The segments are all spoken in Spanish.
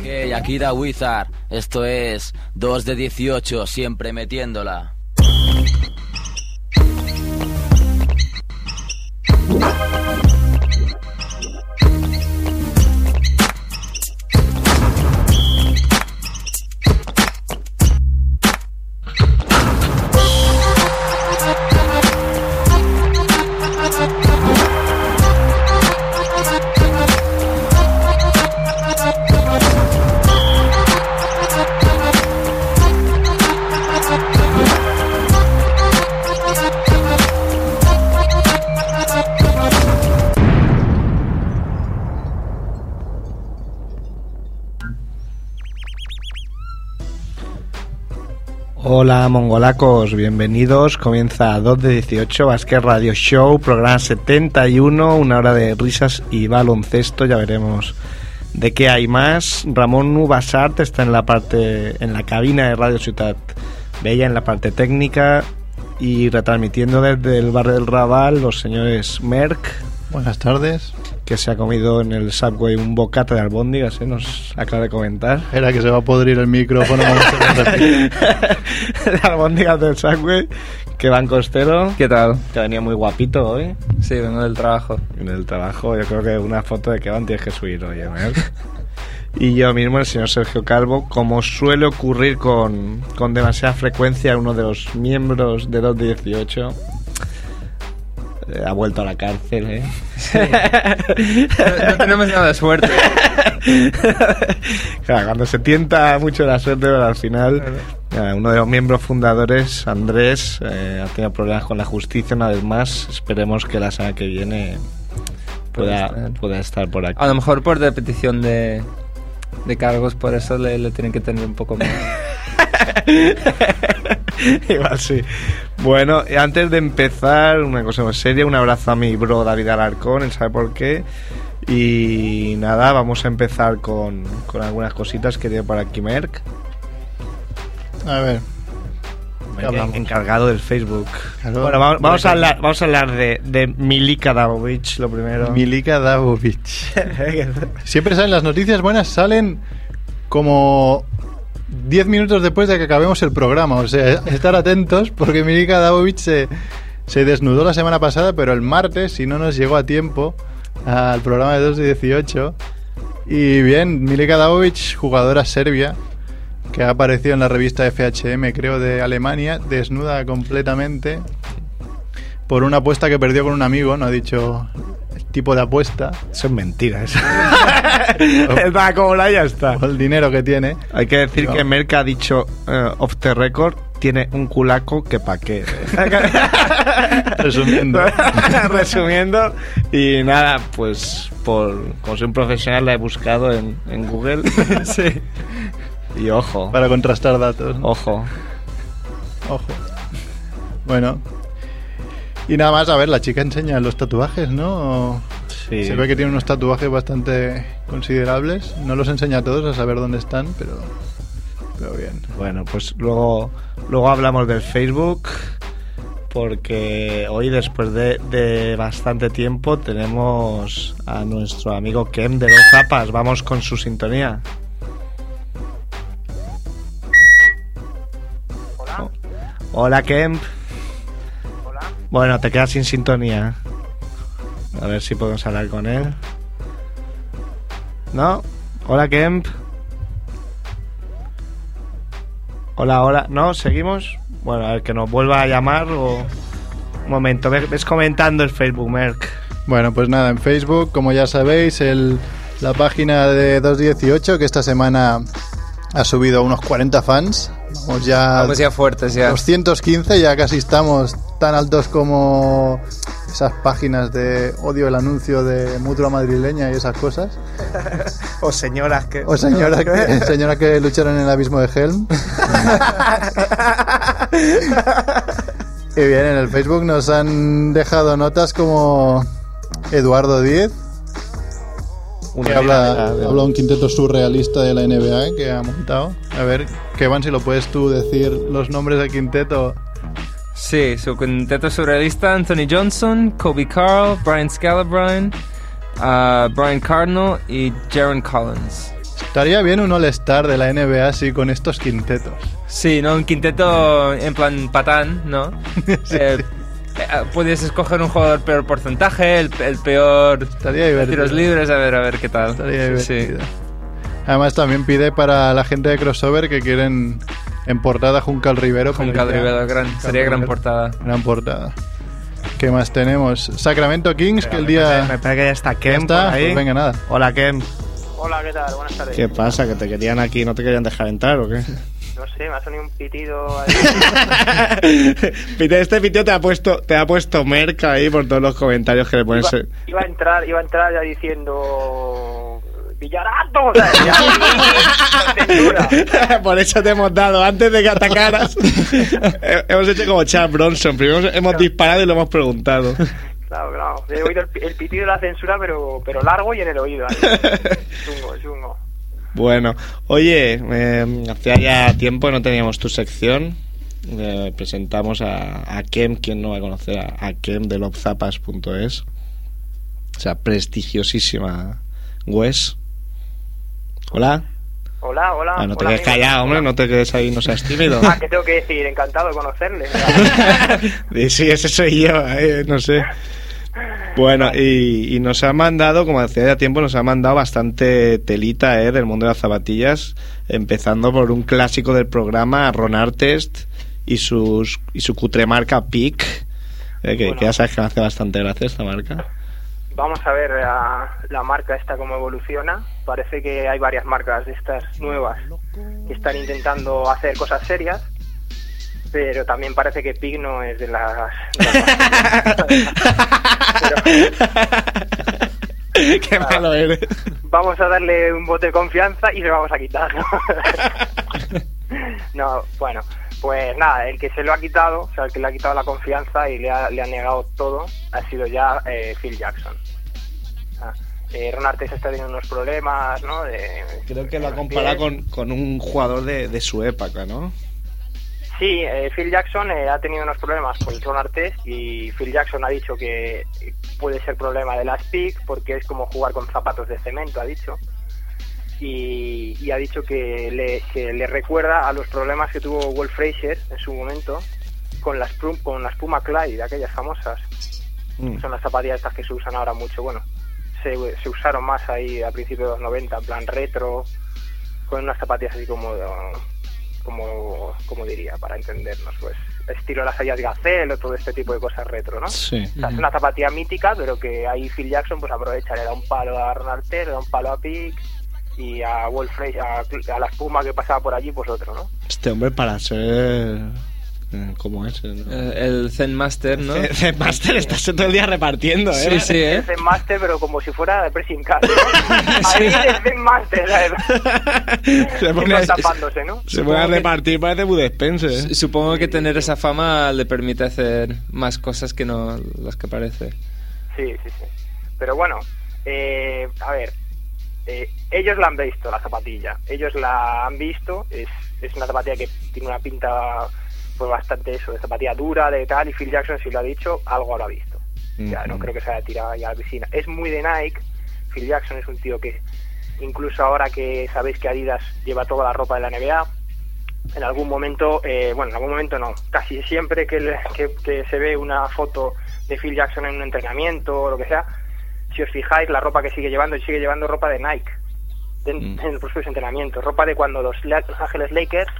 Ok, aquí da Wizard. Esto es 2 de 18, siempre metiéndola. Hola mongolacos, bienvenidos. Comienza 2 de 18, Basque Radio Show, programa 71, una hora de risas y baloncesto, ya veremos de qué hay más. Ramón Nubasart está en la parte, en la cabina de Radio Ciudad Bella, en la parte técnica y retransmitiendo desde el barrio del Raval los señores Merck, Buenas tardes. Que se ha comido en el subway un bocata de albóndigas, ¿eh? nos acaba de comentar. Era que se va a podrir el micrófono. de albóndigas del subway, que van costero. ¿Qué tal? Que venía muy guapito hoy. Sí, vengo del trabajo. En el trabajo, yo creo que una foto de que van tienes que subir hoy, ¿eh? Y yo mismo, el señor Sergio Calvo, como suele ocurrir con, con demasiada frecuencia, uno de los miembros de 2 de 18 eh, ha vuelto a la cárcel, ¿eh? No, no tenemos nada de suerte. Claro, cuando se tienta mucho la suerte, pero al final, eh, uno de los miembros fundadores, Andrés, eh, ha tenido problemas con la justicia una vez más. Esperemos que la semana que viene pueda, estar. pueda estar por aquí. A lo mejor por de petición de, de cargos, por eso le, le tienen que tener un poco más. Igual sí. Bueno, antes de empezar, una cosa más seria, un abrazo a mi bro David Alarcón, él sabe por qué. Y nada, vamos a empezar con, con algunas cositas que tiene por aquí Merck, A ver. ¿Qué hablamos? encargado del Facebook. Claro. bueno, vamos, vamos a hablar, vamos a hablar de, de Milika Davovic, lo primero. Milika Davovic. Siempre salen las noticias buenas, salen como 10 minutos después de que acabemos el programa. O sea, estar atentos porque Milika Davovic se, se desnudó la semana pasada, pero el martes, si no nos llegó a tiempo, al programa de 2 de 18. Y bien, Milika Davovic, jugadora serbia, que ha aparecido en la revista FHM, creo, de Alemania, desnuda completamente por una apuesta que perdió con un amigo, no ha dicho tipo de apuesta, Eso es mentira, eso. Está como la ya está. o el dinero que tiene. Hay que decir No. que Merck ha dicho eh, off the record, tiene un culaco que pa' qué. Resumiendo. Resumiendo. Y nada, pues por como soy un profesional la he buscado en, en Google. sí. Y ojo, Para contrastar datos. ¿no? ojo. Ojo. Bueno. Y nada más, a ver, la chica enseña los tatuajes, ¿no? Sí. Se ve que tiene unos tatuajes bastante considerables. No los enseña todos a saber dónde están, pero, pero bien. Bueno, pues luego, luego hablamos del Facebook. Porque hoy, después de, de bastante tiempo, tenemos a nuestro amigo Kem de Dos Zapas. Vamos con su sintonía. Hola, Hola, Kemp. Bueno, te quedas sin sintonía. A ver si podemos hablar con él. ¿No? Hola, Kemp. Hola, hola. ¿No? ¿Seguimos? Bueno, a ver, que nos vuelva a llamar o... Un momento, ves, ves comentando el Facebook, Merck. Bueno, pues nada, en Facebook, como ya sabéis, el, la página de 218, que esta semana ha subido unos 40 fans. Vamos ya, Vamos ya fuertes, ya. 215, ya casi estamos tan altos como esas páginas de odio el anuncio de Mutua Madrileña y esas cosas. O señoras que... O señoras que, señoras que lucharon en el abismo de Helm. Y bien, en el Facebook nos han dejado notas como Eduardo Díez, que habla, habla un quinteto surrealista de la NBA que ha montado. A ver, Kevin, si lo puedes tú decir los nombres del quinteto. Sí, su quinteto surrealista, Anthony Johnson, Kobe Carl, Brian Scalabrine, uh, Brian Cardinal y Jaron Collins. Estaría bien un All-Star de la NBA así con estos quintetos. Sí, ¿no? Un quinteto en plan patán, ¿no? Sí, Eh, sí. eh, Puedes escoger un jugador peor porcentaje, el, el peor Estaría tiros libres, a ver, a ver qué tal. Estaría sí. divertido. Además también pide para la gente de crossover que quieren en portada Juncal Rivero. Juncal ya- Rivero, gran- Juncal sería gran Rivero. portada. Gran portada. ¿Qué más tenemos? Sacramento Kings, que el Me día... parece que ya está ahí. pues venga, nada. Hola, Ken. Hola, ¿qué tal? Buenas tardes. ¿Qué pasa? ¿Que te querían aquí no te querían dejar entrar o qué? No sé, me ha sonido un pitido ahí. Pite, este piteo te ha puesto te ha puesto merca ahí por todos los comentarios que le pones. iba, iba a entrar, iba a entrar ya diciendo Villarato, o sea, ya, por eso te hemos dado antes de que atacaras. He- hemos hecho como Chad Bronson. Primero hemos disparado y lo hemos preguntado. Claro, claro. He oído el, el pitido de la censura, pero, pero largo y en el oído. Chungo, chungo. Bueno, oye, eh, hacía ya tiempo no teníamos tu sección. Eh, presentamos a, a Kem, quien no va a conocer a, a Kem de lobzapas.es. O sea, prestigiosísima Wes. Hola. Hola, hola. Ah, no te hola, quedes amigo. callado, hombre, no te quedes ahí, no seas tímido. Ah, ¿qué tengo que decir? Encantado de conocerle. Sí, ese soy yo, eh, no sé. Bueno, y, y nos ha mandado, como hacía ya tiempo, nos ha mandado bastante telita eh, del mundo de las zapatillas, empezando por un clásico del programa, Ron Artest, y, sus, y su cutre marca Peak, eh, que, Bueno. que ya sabes que me hace bastante gracia esta marca. Vamos a ver la, la marca esta cómo evoluciona. Parece que hay varias marcas de estas nuevas que están intentando hacer cosas serias, pero también parece que Pig no es de las... de las- Pero Qué malo eres. vamos a darle un voto de confianza y lo vamos a quitar. ¿no? no, bueno, pues nada, el que se lo ha quitado, o sea, el que le ha quitado la confianza y le ha, le ha negado todo, ha sido ya eh, Phil Jackson. Ah, eh, Ron Artest está teniendo unos problemas, ¿no? De, Creo que lo ha comparado con, con un jugador de, de su época, ¿no? Sí, eh, Phil Jackson eh, ha tenido unos problemas con Ron Artest y Phil Jackson ha dicho que puede ser problema de las PIC porque es como jugar con zapatos de cemento, ha dicho. Y, y ha dicho que le, que le recuerda a los problemas que tuvo Wolf Frazier en su momento con las, Prum- con las Puma Clyde, aquellas famosas. Mm. Son las zapatillas estas que se usan ahora mucho. Bueno, se, se usaron más ahí a principios de los 90, en plan retro, con unas zapatillas así como, como, como diría, para entendernos, pues estilo las Ayas Gazelle o todo este tipo de cosas retro, ¿no? Sí. O sea, es una zapatilla mítica, pero que ahí Phil Jackson pues aprovecha, le da un palo a Ronald Artest, le da un palo a Pick y a Wolf a, a la espuma que pasaba por allí, pues otro, ¿no? Este hombre para ser... eh, ¿Cómo es? ¿no? Eh, el Zen Master, ¿no? Eh, Master, estás todo el día repartiendo, ¿eh? Sí, sí, ¿eh? El Zen Master, pero como si fuera de pressing ¿no? Ahí el Zen Master, ¿sabes? Se pone, tapándose, ¿no? se pone a repartir, parece Bud Spencer. ¿eh? Supongo que tener esa fama le permite hacer más cosas que no las que parece. Sí, sí, sí. Pero bueno, eh, a ver, eh, ellos la han visto, la zapatilla. Ellos la han visto. Es, es una zapatilla que tiene una pinta pues bastante eso, de zapatilla dura, de tal. Y Phil Jackson, si lo ha dicho, algo habrá visto. Ya, no creo que se haya tirado ya a la piscina. Es muy de Nike. Phil Jackson es un tío que, incluso ahora que sabéis que Adidas lleva toda la ropa de la NBA, en algún momento, eh, bueno, en algún momento no, casi siempre que, le- que, que se ve una foto de Phil Jackson en un entrenamiento o lo que sea, si os fijáis, la ropa que sigue llevando, sigue llevando ropa de Nike en, Mm. en los propios entrenamientos, ropa de cuando los Los Ángeles Lakers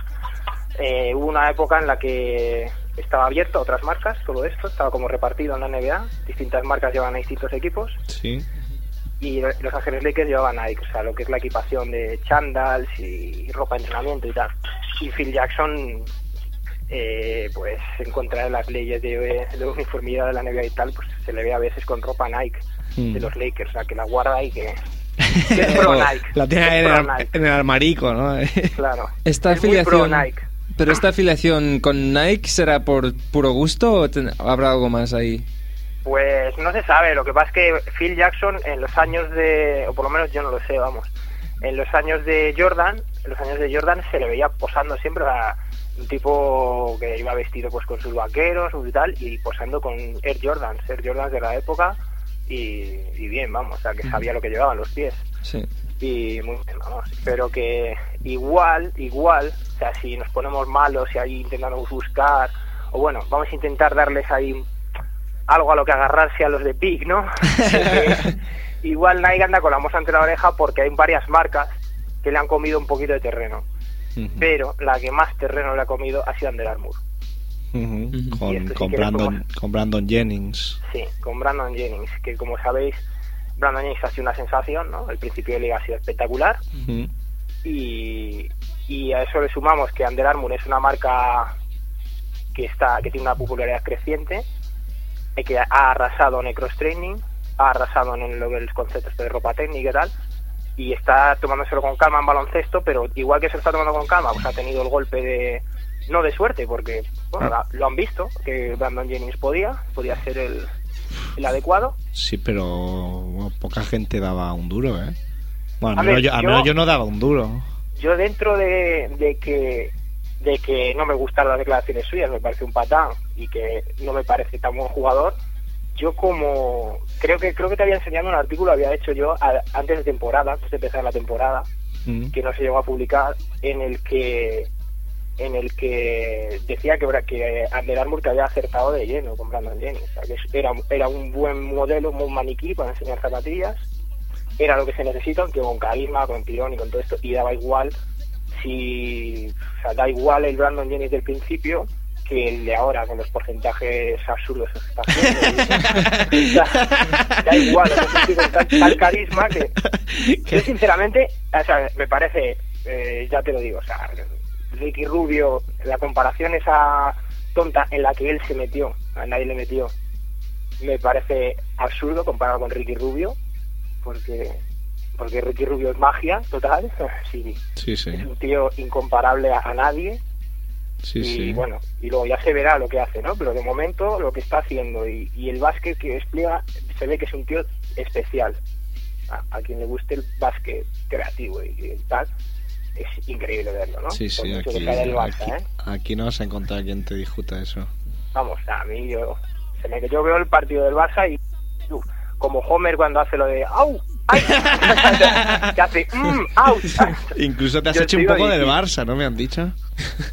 eh, hubo una época en la que estaba abierto a otras marcas, todo esto, estaba como repartido en la NBA, distintas marcas llevaban a distintos equipos Sí. y Los Ángeles Lakers llevaban Nike, o sea, lo que es la equipación de chandals y ropa de entrenamiento y tal. Y Phil Jackson, eh, pues en contra de las leyes de, de uniformidad de la NBA y tal, pues se le ve a veces con ropa Nike Mm. de los Lakers, o sea, que la guarda y que, que es pro Nike. La tiene ahí en pro el, ar- Nike, en el armarico, ¿no? claro. Esta Es muy pro afiliación. Nike. Pero esta afiliación con Nike será por puro gusto o ten- habrá algo más ahí? Pues no se sabe, lo que pasa es que Phil Jackson en los años de, o por lo menos yo no lo sé, vamos, en los años de Jordan, en los años de Jordan se le veía posando siempre a un tipo que iba vestido pues con sus vaqueros y tal, y posando con Air Jordans, Air Jordans de la época, y, y bien, vamos, o sea que sabía lo que llevaban los pies. Sí. Y muy bien, vamos. Pero que igual, igual, o sea, si nos ponemos malos y ahí intentamos buscar, o bueno, vamos a intentar darles ahí algo a lo que agarrarse a los de PIC, ¿no? igual Nike anda con la moza entre la oreja porque hay varias marcas que le han comido un poquito de terreno. Pero la que más terreno le ha comido ha sido Under Armour. Con, esto Brandon, con Brandon Jennings. Sí, con Brandon Jennings, que como sabéis, Brandon Jennings ha sido una sensación, ¿no? El principio de liga ha sido espectacular y, y a eso le sumamos que Under Armour es una marca que está que tiene una popularidad creciente y que ha arrasado en el cross training, ha arrasado en lo- los conceptos de ropa técnica y tal y está tomándoselo con calma en baloncesto, pero igual que se lo está tomando con calma, pues ha tenido el golpe de no de suerte, porque bueno, Ah. lo han visto que Brandon Jennings podía, podía ser el, el adecuado. Sí, pero bueno, poca gente daba un duro, ¿eh? Bueno, al A menos, ver, yo, al yo- menos yo no daba un duro. yo dentro de, de que de que no me gustan las declaraciones suyas, me parece un patán y que no me parece tan buen jugador, yo como creo que creo que te había enseñado un artículo había hecho yo a- antes de temporada, antes de empezar la temporada, Mm. que no se llegó a publicar en el que en el que decía que, que Under Armour te había acertado de lleno con Brandon Jennings, o sea, que era, era un buen modelo, un buen maniquí para enseñar zapatillas, era lo que se necesita, aunque con carisma, con tirón y con todo esto, y daba igual si, o sea, da igual el Brandon Jennings del principio que el de ahora con los porcentajes absurdos que está haciendo. da, da igual, con tal, tal carisma que yo sinceramente, o sea, me parece, eh, ya te lo digo, o sea, Ricky Rubio, la comparación esa tonta en la que él se metió, a nadie le metió, me parece absurdo comparado con Ricky Rubio, porque porque Ricky Rubio es magia total, sí, Sí, sí, es un tío incomparable a, a nadie sí, y sí. bueno, y luego ya se verá lo que hace, ¿no? Pero de momento lo que está haciendo y, y el básquet que despliega se ve que es un tío especial. A, a quien le guste el básquet creativo y, y tal, es increíble verlo, ¿no? Sí, sí, aquí, del Barça, aquí, ¿eh? aquí no vas a encontrar quien te discuta eso. Vamos, a mí yo, se me, yo veo el partido del Barça y uf, como Homer cuando hace lo de ¡au! ¡ay! que hace ¡mmm! ¡au! Incluso te has Yo hecho un poco del. Barça, ¿no? Me han dicho.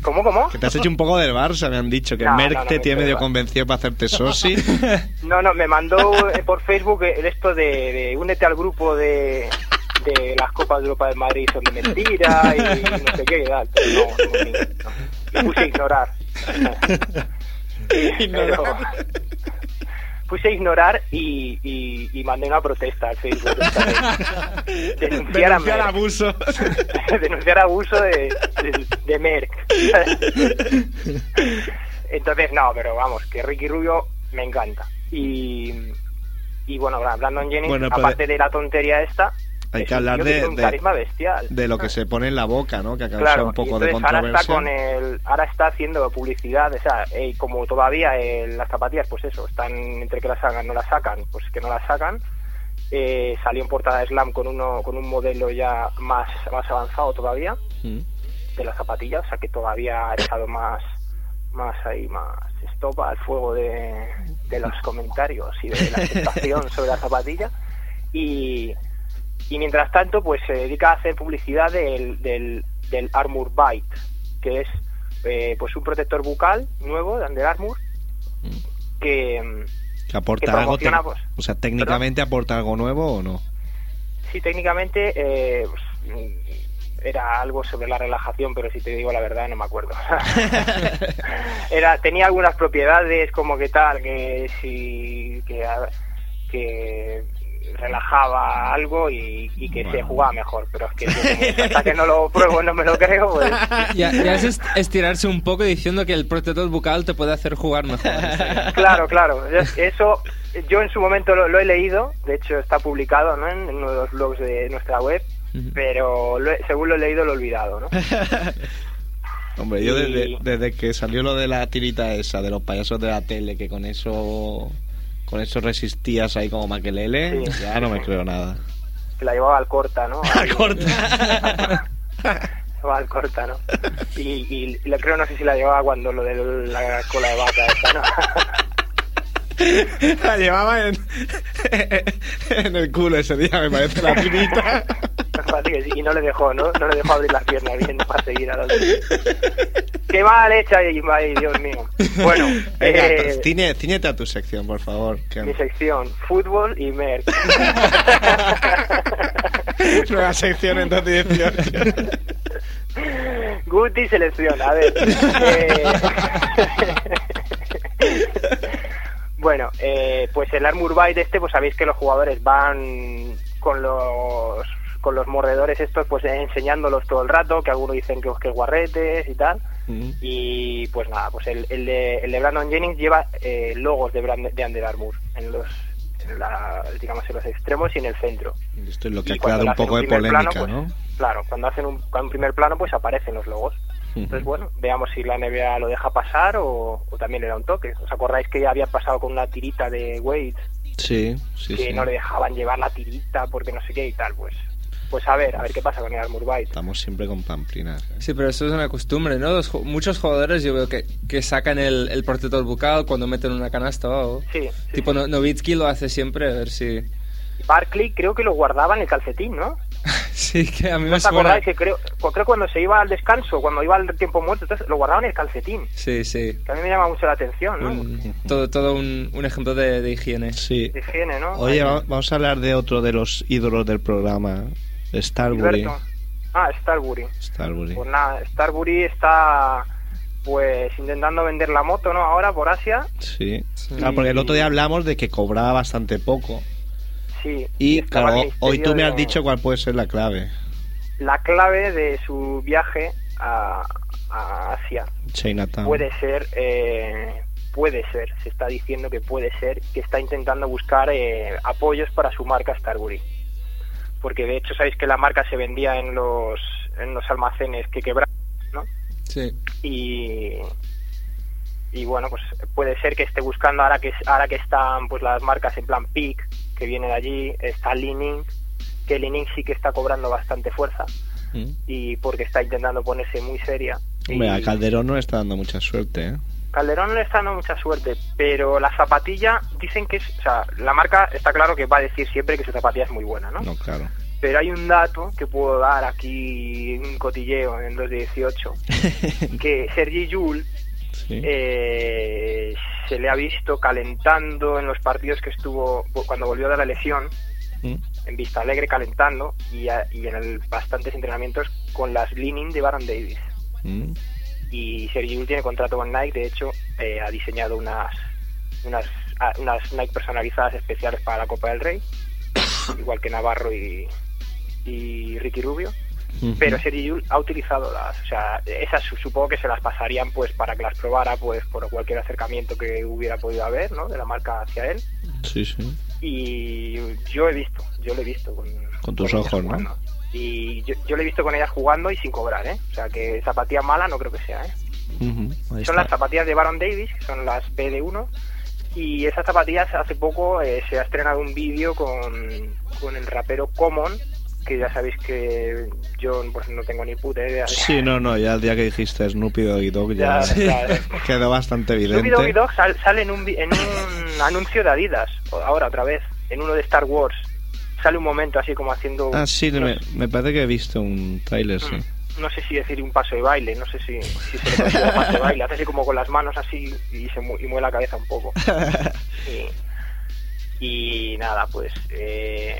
¿Cómo, cómo? Que te has hecho un poco del Barça, me han dicho. Que No, Merck no, no, te tiene medio convencido para hacerte sosi. No, no, me mandó eh, por Facebook el esto de, de únete al grupo de, de las Copas de Europa del Madrid son de mentira y no sé qué tal. Pero no, no, no. Puse a ignorar. Pero- puse a ignorar y, y, y mandé una protesta al Facebook. Denunciar a Denunciar Merck. abuso. denunciar abuso de, de, de Merck. Entonces, no, pero vamos, que Ricky Rubio me encanta. Y, y bueno, Brandon Jennings, Bueno, aparte de la tontería esta, Hay que hablar que de- de- lo que se pone en la boca, ¿no? Que ha causado Claro, un poco de entonces ahora está controversia. con el, ahora está haciendo publicidad, o sea, eh, como todavía eh, las zapatillas, pues eso, están entre que las sacan, no las sacan, pues que no las sacan. Eh, salió en portada de Slam con uno, con un modelo ya más, más avanzado todavía Mm. de las zapatillas, o sea que todavía ha echado más, más ahí, más estopa al fuego de, de los comentarios y de la aceptación sobre la zapatilla. Y, y mientras tanto, pues se dedica a hacer publicidad del, del, del Armour Bite, que es eh, pues un protector bucal nuevo de Under Armour que mm, Que aporta que algo. pues, o sea, técnicamente aporta algo nuevo o no. Sí, técnicamente eh, pues, era algo sobre la relajación, pero si te digo la verdad no me acuerdo. era tenía algunas propiedades como que tal, que si que, que relajaba algo y, y que se jugaba mejor, pero es que hasta que no lo pruebo no me lo creo, pues Ya, ya es est- estirarse un poco diciendo que el protector bucal te puede hacer jugar mejor. claro, claro. Eso yo en su momento lo, lo he leído, de hecho está publicado ¿no? en uno de los blogs de nuestra web, pero lo he- según lo he leído lo he olvidado, ¿no? Hombre, yo desde, desde que salió lo de la tirita esa de los payasos de la tele, que con eso con eso resistías ahí como maquelele, Sí. ya no me creo nada. que la llevaba al corta, ¿no? Ahí- Corta. Llevaba al corta, ¿no? Y, y, creo, no sé si la llevaba cuando lo de la cola de vaca esta, ¿no? la llevaba en, en el culo ese día, me parece la sí. Y no le dejó, ¿no? No le dejó abrir las piernas bien para seguir a los Qué mal hecha, ay, Dios mío. Bueno, Venga, eh, ciñete a tu sección, por favor. que- mi sección, fútbol y merch. Nueva sección en 2018. Guti selección, a ver. eh, bueno, eh, pues el Armor Bite este, pues sabéis que los jugadores van con los con los mordedores estos, pues enseñándolos todo el rato, que algunos dicen que, que guarretes y tal. Y pues nada, pues el, el, de, el de Brandon Jennings lleva eh, logos de, Brand- de Under Armour en los, en la- digamos, en los extremos y en el centro. Esto es lo que Y ha creado un poco de polémica, plano, ¿no? pues, Claro, cuando hacen un, un primer plano, pues aparecen los logos. Entonces, bueno, veamos si la NBA lo deja pasar o, o también le da un toque. ¿Os acordáis que ya había pasado con una tirita de Wade Sí, sí, que sí. no le dejaban llevar la tirita porque no sé qué y tal? Pues pues a ver, a ver qué pasa con el Armour Bite. Estamos siempre con pamplinas. ¿eh? Sí, pero eso es una costumbre, ¿no? Los muchos jugadores yo veo que, que sacan el, el protector bucal cuando meten una canasta o algo. Sí, sí, Tipo, sí. No- Nowitzki lo hace siempre, a ver si... Barkley creo que lo guardaba en el calcetín, ¿no? sí, que a mí ¿No me os suena... que creo, pues creo cuando se iba al descanso, cuando iba al tiempo muerto, entonces lo guardaba en el calcetín? Sí, sí. Que a mí me llama mucho la atención, ¿no? Un- todo todo un, un ejemplo de, de higiene. Sí. De higiene, ¿no? Oye, Ahí. vamos a hablar de otro de los ídolos del programa, Starbury. Gilberto. Ah, Starbury. Starbury. Pues nada, Starbury está pues intentando vender la moto, ¿no? Ahora por Asia. Sí. Sí. Claro, porque el otro día hablamos de que cobraba bastante poco. Sí. Y claro, hoy tú me has de- dicho cuál puede ser la clave. La clave de su viaje a, a Asia Chinatown. puede ser, eh, puede ser, se está diciendo que puede ser que está intentando buscar eh, apoyos para su marca Starbury. Porque de hecho sabéis que la marca se vendía en los, en los almacenes que quebraron, ¿no? Sí. y y bueno pues puede ser que esté buscando ahora que ahora que están pues las marcas en plan Peak que viene de allí está Leaning que Leaning sí que está cobrando bastante fuerza Mm. y porque está intentando ponerse muy seria Hombre, Y a Calderón no le está dando mucha suerte, ¿eh? Calderón no le está dando mucha suerte pero la zapatilla dicen que es o sea la marca está claro que va a decir siempre que su zapatilla es muy buena no, No, claro. pero hay un dato que puedo dar aquí un cotilleo en 2 de 18 que Sergi Yul Sí. eh, se le ha visto calentando en los partidos que estuvo cuando volvió de la lesión Mm. en Vista Alegre calentando y, a- y en el, bastantes entrenamientos con las Leaning de Baron Davis Mm. y Sergio tiene contrato con Nike de hecho eh, ha diseñado unas unas unas Nike personalizadas especiales para la Copa del Rey igual que Navarro y, y Ricky Rubio Pero Sergi ha utilizado las, o sea, esas su- supongo que se las pasarían pues para que las probara pues por cualquier acercamiento que hubiera podido haber, ¿no? De la marca hacia él Sí, sí. y yo he visto, yo lo he visto con, Con tus ojos, ¿no? Y yo, yo lo he visto con ellas jugando y sin cobrar, ¿eh? O sea que zapatilla mala no creo que sea, ¿eh? Son las zapatillas de Baron Davis, que son las BD1 y esas zapatillas hace poco eh, se ha estrenado un vídeo con, con el rapero Common que ya sabéis que yo pues no tengo ni puta idea de- Sí, no, no, ya el día que dijiste Snoopy Doggy Dog ya, quedó bastante Snoopy evidente. Doggy Dogg sal- sale en un, en un anuncio de Adidas, ahora otra vez, en uno de Star Wars. Sale un momento así como haciendo... Ah, sí, no, me, me parece que he visto un tráiler, sí. no sé si decir un paso de baile, no sé si, si se le considera paso de baile. Hace así como con las manos así y se mu- y mueve la cabeza un poco. Y, y nada, pues... Eh,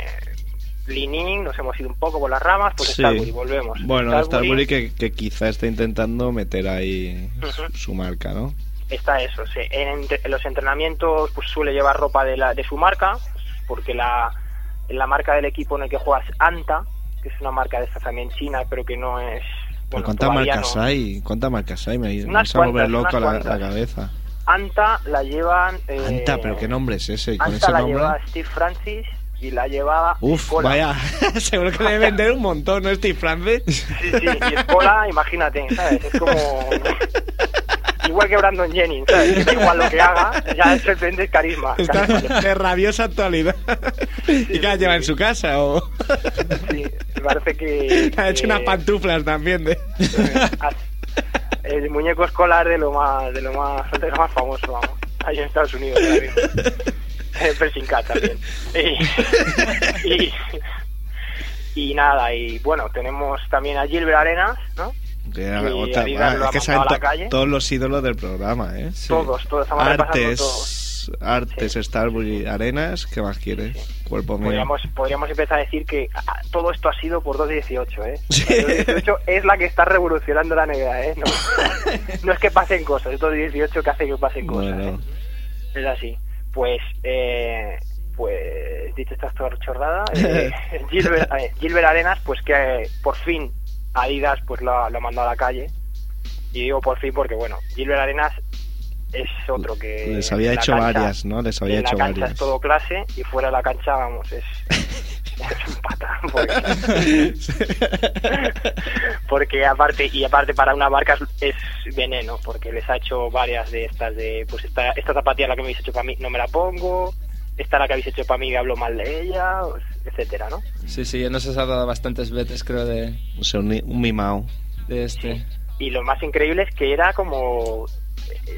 Lining, nos hemos ido un poco por las ramas, pues Sí. Starbury, volvemos. Bueno, Starbury que, que quizá está intentando meter ahí su, marca, ¿no? está eso. se- en, los entrenamientos pues suele llevar ropa de, la, de su marca, porque la, la marca del equipo en el que juega es Anta, que es una marca de estas también china, pero que no es... Bueno, ¿cuántas marcas no. hay? ¿Cuántas marcas hay? Me, me vas a volver loco la, la cabeza. Anta la llevan... eh, Anta, pero ¿qué nombre es ese? ¿Y con Anta ese la nombre? lleva Steve Francis y la llevaba Uf, Escola. vaya, seguro que debe vender un montón, ¿no, Steve Francis? Sí, sí, y Escola, imagínate, ¿sabes? Es como... Igual que Brandon Jennings, ¿sabes? Igual lo que haga, ya de repente es carisma. Está carisma. de rabiosa actualidad. ¿Y qué la lleva en su casa? ¿O Sí, me parece que... ha hecho unas pantuflas también? De... el muñeco escolar de lo más de lo más de lo más famoso vamos ahí en Estados Unidos ahora mismo. Eh, Pressing Cat también y, y, Y nada, y bueno, tenemos también a Gilbert Arenas, ¿no? Y lo es que a la to- calle. todos los ídolos del programa, ¿eh? Todos, todos estamos repasando todos. Artes, Artes, Starbury, Arenas, ¿qué más quieres? Cuerpo mío. Podríamos, podríamos empezar a decir que todo esto ha sido por 2.18, ¿eh? Sí. La 2.18 es la que está revolucionando la NBA, ¿eh? No, no es que pasen cosas, es 2.18 que hace que pasen cosas, Bueno. ¿eh? Es así. Pues, eh, pues, dicho esta chorrada, eh, Gilbert, eh, Gilbert Arenas, pues que por fin Adidas pues lo, lo mandado a la calle. Y digo por fin porque, bueno, Gilbert Arenas es otro que... Les había hecho cancha- varias, ¿no? Les había en hecho la cancha varias. es todo clase y fuera de la cancha, vamos, es, es un pata. Porque, porque aparte, y aparte para una marca es, es veneno, porque les ha hecho varias de estas de, pues esta, esta zapatilla la que me habéis hecho para mí no me la pongo, esta la que habéis hecho para mí hablo mal de ella, pues, etcétera, ¿no? Sí, sí, ya nos has hablado bastantes veces, creo, de, O sea, un, un mimao. de este. Y lo más increíble es que era como,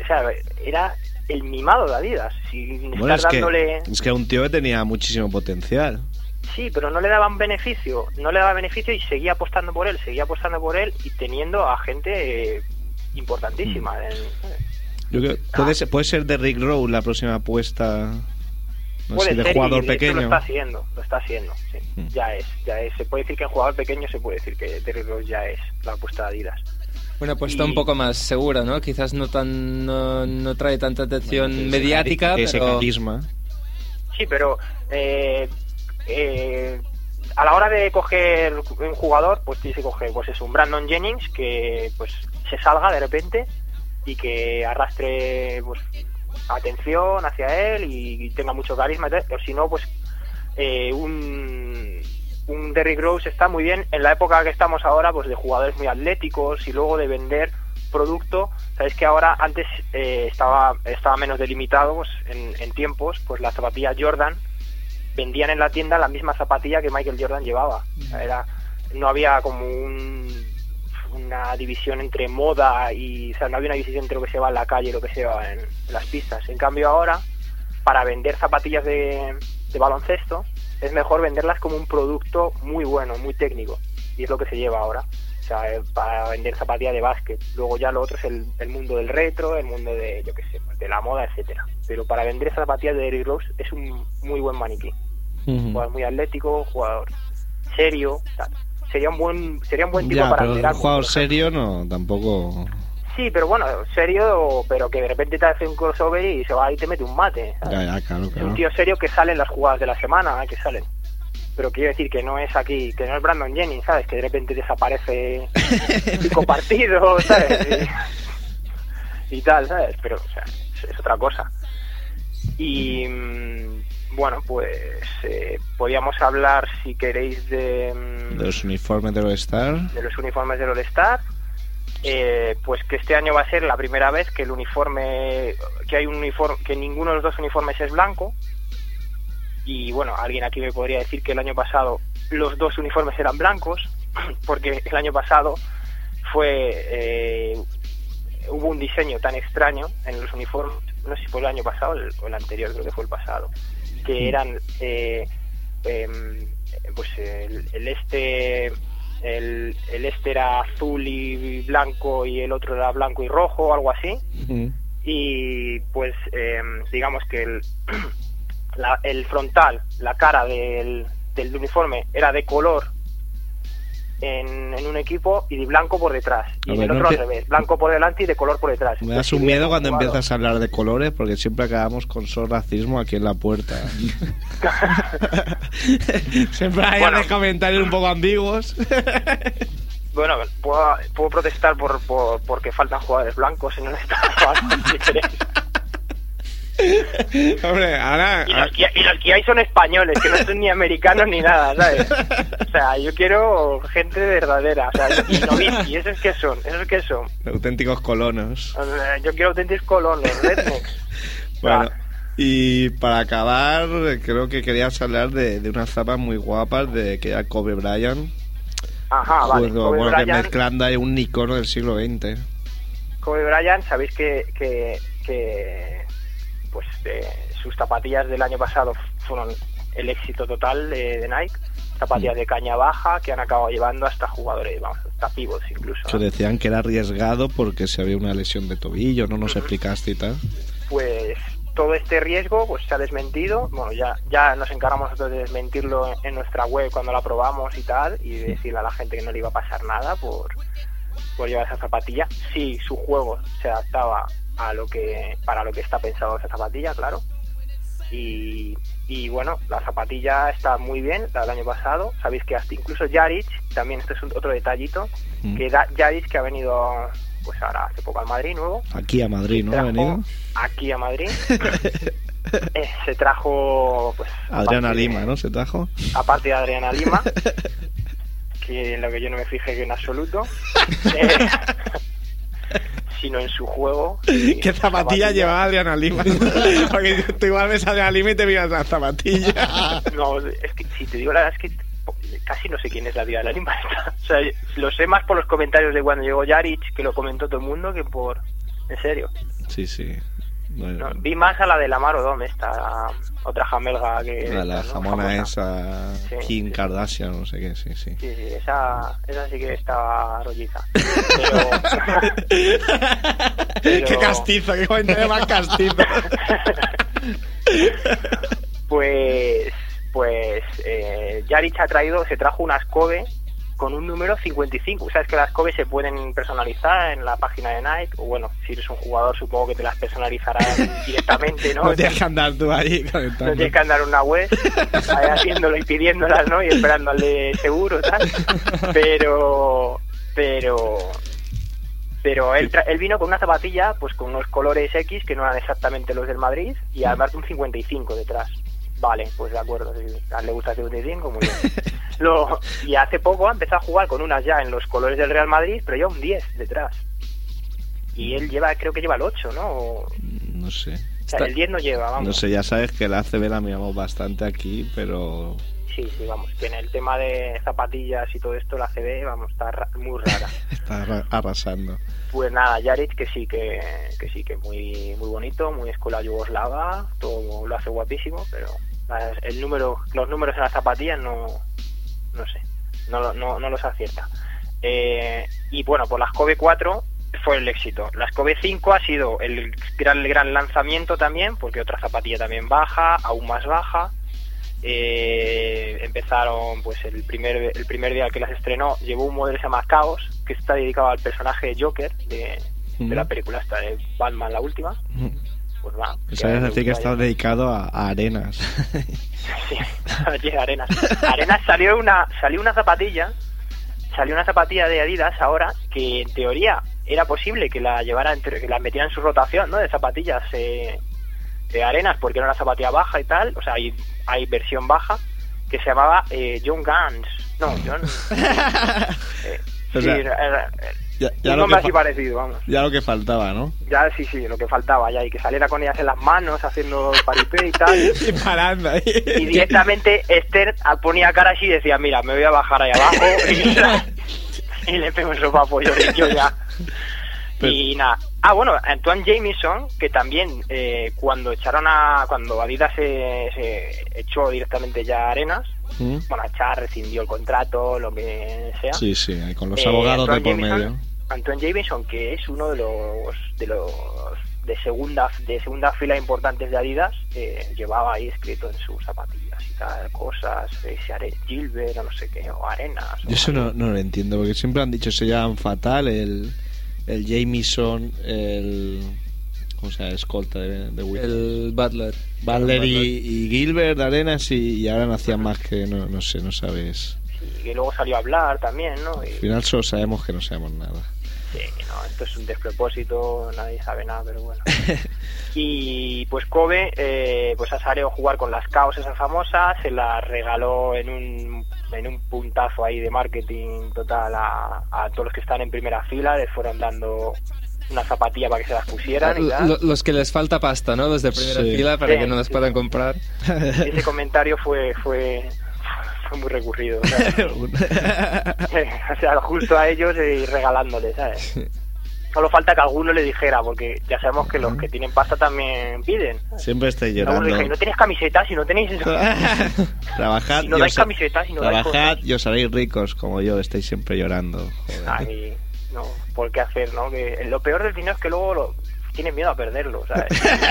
o sea, era el mimado de Adidas, sin Bueno, estar es que, dándole... es que un tío que tenía muchísimo potencial. Sí, pero no le daban beneficio, no le daba beneficio y seguía apostando por él, seguía apostando por él y teniendo a gente eh, importantísima. Mm. en- Yo creo, puede, ser, puede ser de Rick Rowe la próxima apuesta no puede sé, de ser jugador y pequeño. lo está haciendo, lo está haciendo, sí. Mm. Ya es, ya es. Se puede decir que en jugador pequeño se puede decir que Derrick Rose ya es la apuesta de Adidas. Una apuesta Y- un poco más segura, ¿no? Quizás no tan no, no trae tanta atención mediática, ese pero carisma. Sí, pero eh, eh, a la hora de coger un jugador, pues tienes que coger, pues es un Brandon Jennings que pues se salga de repente y que arrastre pues atención hacia él y, tenga mucho carisma, o si no, pues eh, un un Derrick Rose está muy bien en la época que estamos ahora, pues de jugadores muy atléticos y luego de vender producto. Sabéis que ahora antes eh, estaba estaba menos delimitado pues, en, en tiempos, pues las zapatillas Jordan vendían en la tienda la misma zapatilla que Michael Jordan llevaba. Era no había como un- una división entre moda y o sea, no había una división entre lo que se va en la calle y lo que se va en, en las pistas. En cambio ahora, para vender zapatillas de, de baloncesto, es mejor venderlas como un producto muy bueno, muy técnico. Y es lo que se lleva ahora. O sea, eh, para vender zapatillas de básquet. Luego ya lo otro es el, el mundo del retro, el mundo de, yo qué sé, pues, de la moda, etcétera. Pero para vender zapatillas de Derrick Rose es un muy buen maniquí. Ujú. Jugador muy atlético, jugador serio, tal. Sería un buen, sería un buen tipo Ya, para pero un jugador serio no, tampoco. Sí, pero bueno, serio, pero que de repente te hace un crossover y se va y te mete un mate. Ya, ya, claro, Es claro. un tío serio que sale en las jugadas de la semana, ¿eh? que salen. Pero quiero decir que no es aquí, que no es Brandon Jennings, ¿sabes? Que de repente desaparece cinco partidos, ¿sabes? Y, y tal, ¿sabes? Pero, o sea, es, es otra cosa. Y mm, bueno, pues eh, podríamos hablar, si queréis, de, mm, De los uniformes de los Star. de los uniformes del All-Star. Eh, pues que este año va a ser la primera vez que el uniforme, que hay un uniforme, que ninguno de los dos uniformes es blanco. Y bueno, alguien aquí me podría decir que el año pasado los dos uniformes eran blancos, porque el año pasado fue eh, hubo un diseño tan extraño en los uniformes, no sé si fue el año pasado o el anterior, creo que fue el pasado, que eran eh, em, pues el, el este el, el este era azul y blanco y el otro era blanco y rojo o algo así. Y pues em, digamos que el, la- el frontal, la cara del, del uniforme era de color en, en un equipo y de blanco por detrás. Y A en ver, el no otro te- al revés, blanco por delante y de color por detrás. Me das Entonces, un miedo cuando jugado- empiezas a hablar de colores porque siempre acabamos con solo racismo aquí en la puerta. siempre hay Bueno. comentarios un poco ambiguos. Bueno, puedo, puedo protestar por, por porque faltan jugadores blancos en el estado. Hombre, ahora... y, los que, y los que hay son españoles, que no son ni americanos ni nada, ¿sabes? O sea, yo quiero gente verdadera, o sea, y Nowitzki, ¿esos qué son? ¿Esos qué son? auténticos colonos. Yo quiero auténticos colonos, rednecks. Bueno, y para acabar, creo que querías hablar de, de unas zapas muy guapas de que era Kobe Bryant. Ajá, vale. Justo, Kobe bueno, que mezclando ahí un icono del siglo XX. Kobe Bryant, sabéis que, que, que pues eh, sus zapatillas del año pasado fueron el éxito total de, de Nike. zapatillas de caña baja que han acabado llevando hasta jugadores, vamos, hasta pivots incluso. Decían que era arriesgado porque se había una lesión de tobillo, no nos explicaste y tal. Pues todo este riesgo pues se ha desmentido. Bueno, ya, ya nos encargamos nosotros de desmentirlo en nuestra web cuando la probamos y tal, y de decirle a la gente que no le iba a pasar nada por, por llevar esa zapatilla. Si su juego se adaptaba a lo que para lo que está pensado esa zapatilla, claro. Y, y bueno, la zapatilla está muy bien, la del año pasado. Sabéis que hasta incluso Jaric, también este es un- otro detallito, Mm. que da, Jaric que ha venido pues ahora hace poco al Madrid nuevo, Aquí a Madrid, ¿no? Ha venido. aquí a Madrid. Eh, se trajo pues Adriana de- Lima, ¿no? Se trajo. aparte de Adriana Lima que en lo que yo no me fijé que en absoluto eh, sino en su juego ¿Qué su zapatilla llevaba Adriana Lima? Porque tú igual ves a Adriana Lima y te miras la zapatilla. no es que si te digo la verdad es que casi no sé quién es la vida de la Lima o sea lo sé más por los comentarios de cuando llegó Jaric que lo comentó todo el mundo que por en serio Sí, sí. No, vi más a la de la Mar Odom, esta otra jamelga que. la, la esta, ¿no? jamona Famosa. esa, Sí, Kim sí. Kardashian, no sé qué, sí, sí. Sí, sí, esa, esa sí que estaba rolliza. Pero. Pero- Qué castizo, qué comentario más castizo. Pues. Pues. Eh, Jaric ha traído, se trajo unas Kobe con un número 55. Sabes que las Kobe se pueden personalizar en la página de Nike. O bueno, si eres un jugador, supongo que te las personalizarás directamente, ¿no? No tienes que andar tú ahí No tienes que andar en una web ahí haciéndolo y pidiéndolas, ¿no? Y esperando al de seguro, tal. Pero, pero, pero él, tra- él vino con una zapatilla, pues con unos colores X que no eran exactamente los del Madrid y además de un 55 detrás. Vale, pues de acuerdo, si a él le gusta el 55, muy bien. Lo- y hace poco ha empezado a jugar con unas ya en los colores del Real Madrid, pero ya un 10 detrás. Y él lleva, creo que lleva el 8, ¿no? O No sé. sea, el 10 no lleva, vamos. No sé, ya sabes que la ACB la miramos bastante aquí, pero Sí, sí, vamos, que en el tema de zapatillas y todo esto, la CB, vamos, está ra- muy rara. está arra- arrasando. Pues nada, Jaric que sí, que, que sí, que muy muy bonito, muy escuela yugoslava, todo lo hace guapísimo, pero el número, los números en las zapatillas no, no sé, no, no, no los acierta. Eh, y bueno, por las Kobe 4 fue el éxito. Las Kobe 5 ha sido el gran, el gran lanzamiento también, porque otra zapatilla también baja, aún más baja. Eh, empezaron, pues el primer, el primer día que las estrenó, llevó un modelo que se llama Chaos, que está dedicado al personaje de Joker de, de la Mm. película esta de Batman, la última. Pues va. Eso es decir que está dedicado a, a arenas. Sí, Arenas. Arenas salió una, salió una zapatilla, salió una zapatilla de Adidas ahora que en teoría era posible que la llevara, entre- que la metiera en su rotación, ¿no? De zapatillas eh, de Arenas porque era una zapatilla baja y tal, o sea, hay, hay versión baja que se llamaba eh, John Guns, no, John. eh, O sea, era- ya, ya un lo nombre que así fa- parecido, vamos. ya lo que faltaba, ¿no? Ya sí, sí, lo que faltaba ya, y que saliera con ellas en las manos haciendo paripé y tal. Y parando ahí. Y directamente Esther ponía cara así y decía, mira, me voy a bajar ahí abajo y, y le pego un sopapo yo, yo ya. Y nada. Ah, bueno, Antoine Jameson, que también eh, cuando echaron a... Cuando Adidas se, se echó directamente ya a Arenas, ¿Mm? bueno, rescindió el contrato, lo que sea. Sí, sí, con los Eh, abogados de por Jameson- medio. Antoine Jameson, que es uno de los de los de segunda de segunda fila importantes de Adidas, eh, llevaba ahí escrito en sus zapatillas y tal cosas, eh, Gilbert o no sé qué, o Arenas. Yo eso no, no lo entiendo, porque siempre han dicho se llaman fatal el, el Jameson, el... ¿Cómo se llama? Escolta de, de. El Butler. Butler y, y Gilbert, Arenas y, y ahora no hacían más que, no, no sé, no sabes. Y que luego salió a hablar también, ¿no? Y, Al final solo sabemos que no sabemos nada. Sí, no, esto es un despropósito, nadie sabe nada, pero bueno. Y pues Kobe eh, pues ha salido a jugar con las caos esas famosas, se las regaló en un, en un puntazo ahí de marketing total a, a todos los que están en primera fila, les fueron dando una zapatilla para que se las pusieran y tal. Lo- los que les falta pasta, ¿no? Los de primera Sí. fila para Sí, que no las sí. puedan comprar. Ese comentario fue fue fue muy recurrido. ¿sabes? o sea, justo a ellos y regalándoles, ¿sabes? Solo falta que alguno le dijera, porque ya sabemos que los que tienen pasta también piden. Siempre estoy llorando. dije, no tenéis camisetas, si no tenéis eso. Trabajad Si no y dais os- camisetas y no dais Trabajad cosas. y os haréis ricos, como yo, estáis siempre llorando. Joder. Ay, no, ¿por qué hacer, no? Que lo peor del dinero es que luego lo, tienes miedo a perderlo, ¿sabes?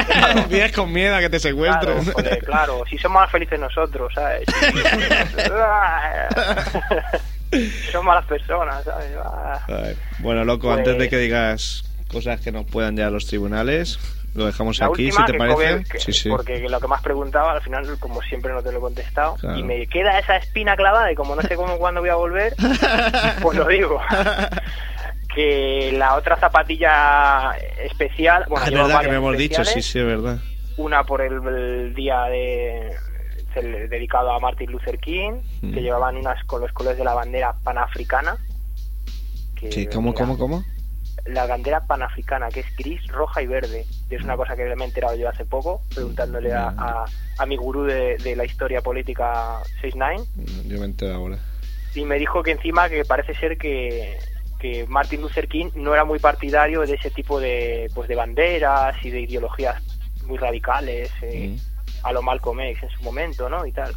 Vienes con miedo a que te Claro, secuestren. joder, claro, si somos más felices nosotros, ¿sabes? Son malas personas, ¿sabes? Ah. Ay, Bueno, loco, Pues- antes de que digas cosas que nos puedan llevar a los tribunales, lo dejamos La aquí, última, si te que parece. Que- sí, sí. porque lo que me has preguntado, al final, como siempre, no te lo he contestado. Claro. Y me queda esa espina clavada y como no sé cómo cuándo voy a volver, pues lo digo. Que la otra zapatilla especial, bueno, Ah, es lleva verdad que me hemos dicho, sí, sí, es verdad. una por el, el día de dedicado a Martin Luther King, Mm. que llevaban unas con los colores de la bandera panafricana. que, ¿Qué? ¿Cómo, mira, cómo, cómo? La bandera panafricana, que es gris, roja y verde. Y es una cosa que me he enterado yo hace poco, preguntándole a, a, a mi gurú de, de la historia política 69, Yo me entero ahora. y me dijo que encima que parece ser que, que Martin Luther King no era muy partidario de ese tipo de, pues de banderas y de ideologías muy radicales, eh, Mm. a lo Malcolm X en su momento, ¿no? Y tal.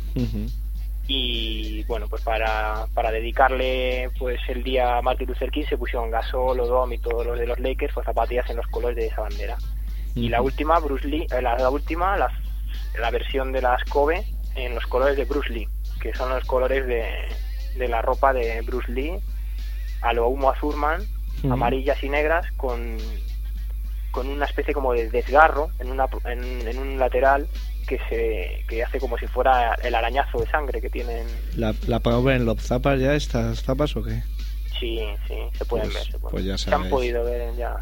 Y bueno, pues para, para dedicarle pues el día a Martin Luther King se pusieron Gasol, Odom y todos los de los Lakers, pues zapatillas en los colores de esa bandera. Y la última, Bruce Lee, eh, la, la última, la, la versión de las Kobe en los colores de Bruce Lee, que son los colores de, de la ropa de Bruce Lee, a lo Humo Azurman, amarillas y negras, con, con una especie como de desgarro en, una, en, en un lateral que se que hace como si fuera el arañazo de sangre que tienen. ¿La, ¿La ver en los zapas ya, estas zapas o qué? Sí, sí, se pueden Pues- ver. Se, pueden pues ya ver. Se han sabéis. podido ver ya.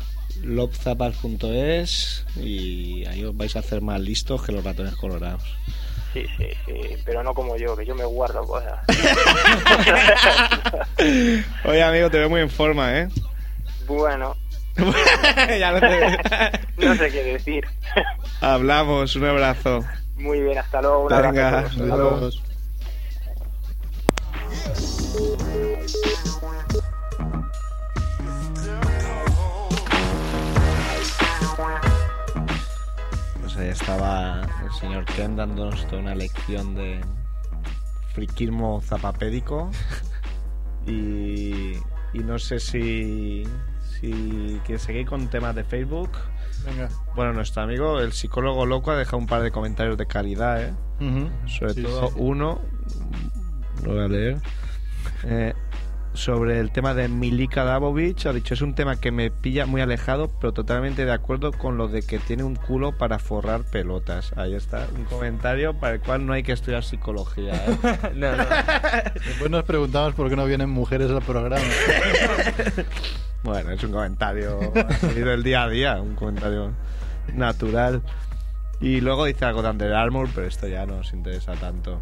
lobzapas.es y ahí os vais a hacer más listos que los ratones colorados. Sí, sí, sí, pero no como yo, que yo me guardo cosas. Oye, amigo, te veo muy en forma, ¿eh? bueno, ya lo sé. no sé qué decir. Hablamos, un abrazo. Muy bien, hasta luego. Un abrazo Venga, todos. Hasta luego. Estaba el señor Ken dándonos toda una lección de friquismo zapapédico. Y, y no sé si, si quieres seguir con temas de Facebook. Venga. Bueno, nuestro amigo, el psicólogo loco, ha dejado un par de comentarios de calidad, ¿eh? Sobre Sí, todo sí. uno, lo voy a leer, eh, sobre el tema de Milika Dabovich. Ha dicho, es un tema que me pilla muy alejado, pero totalmente de acuerdo con lo de que tiene un culo para forrar pelotas. Ahí está, un comentario para el cual no hay que estudiar psicología. ¿eh? No, no. Después nos preguntamos por qué no vienen mujeres al programa. Bueno, es un comentario del día a día, un comentario natural. Y luego dice algo de Under Armour, pero esto ya no nos interesa tanto.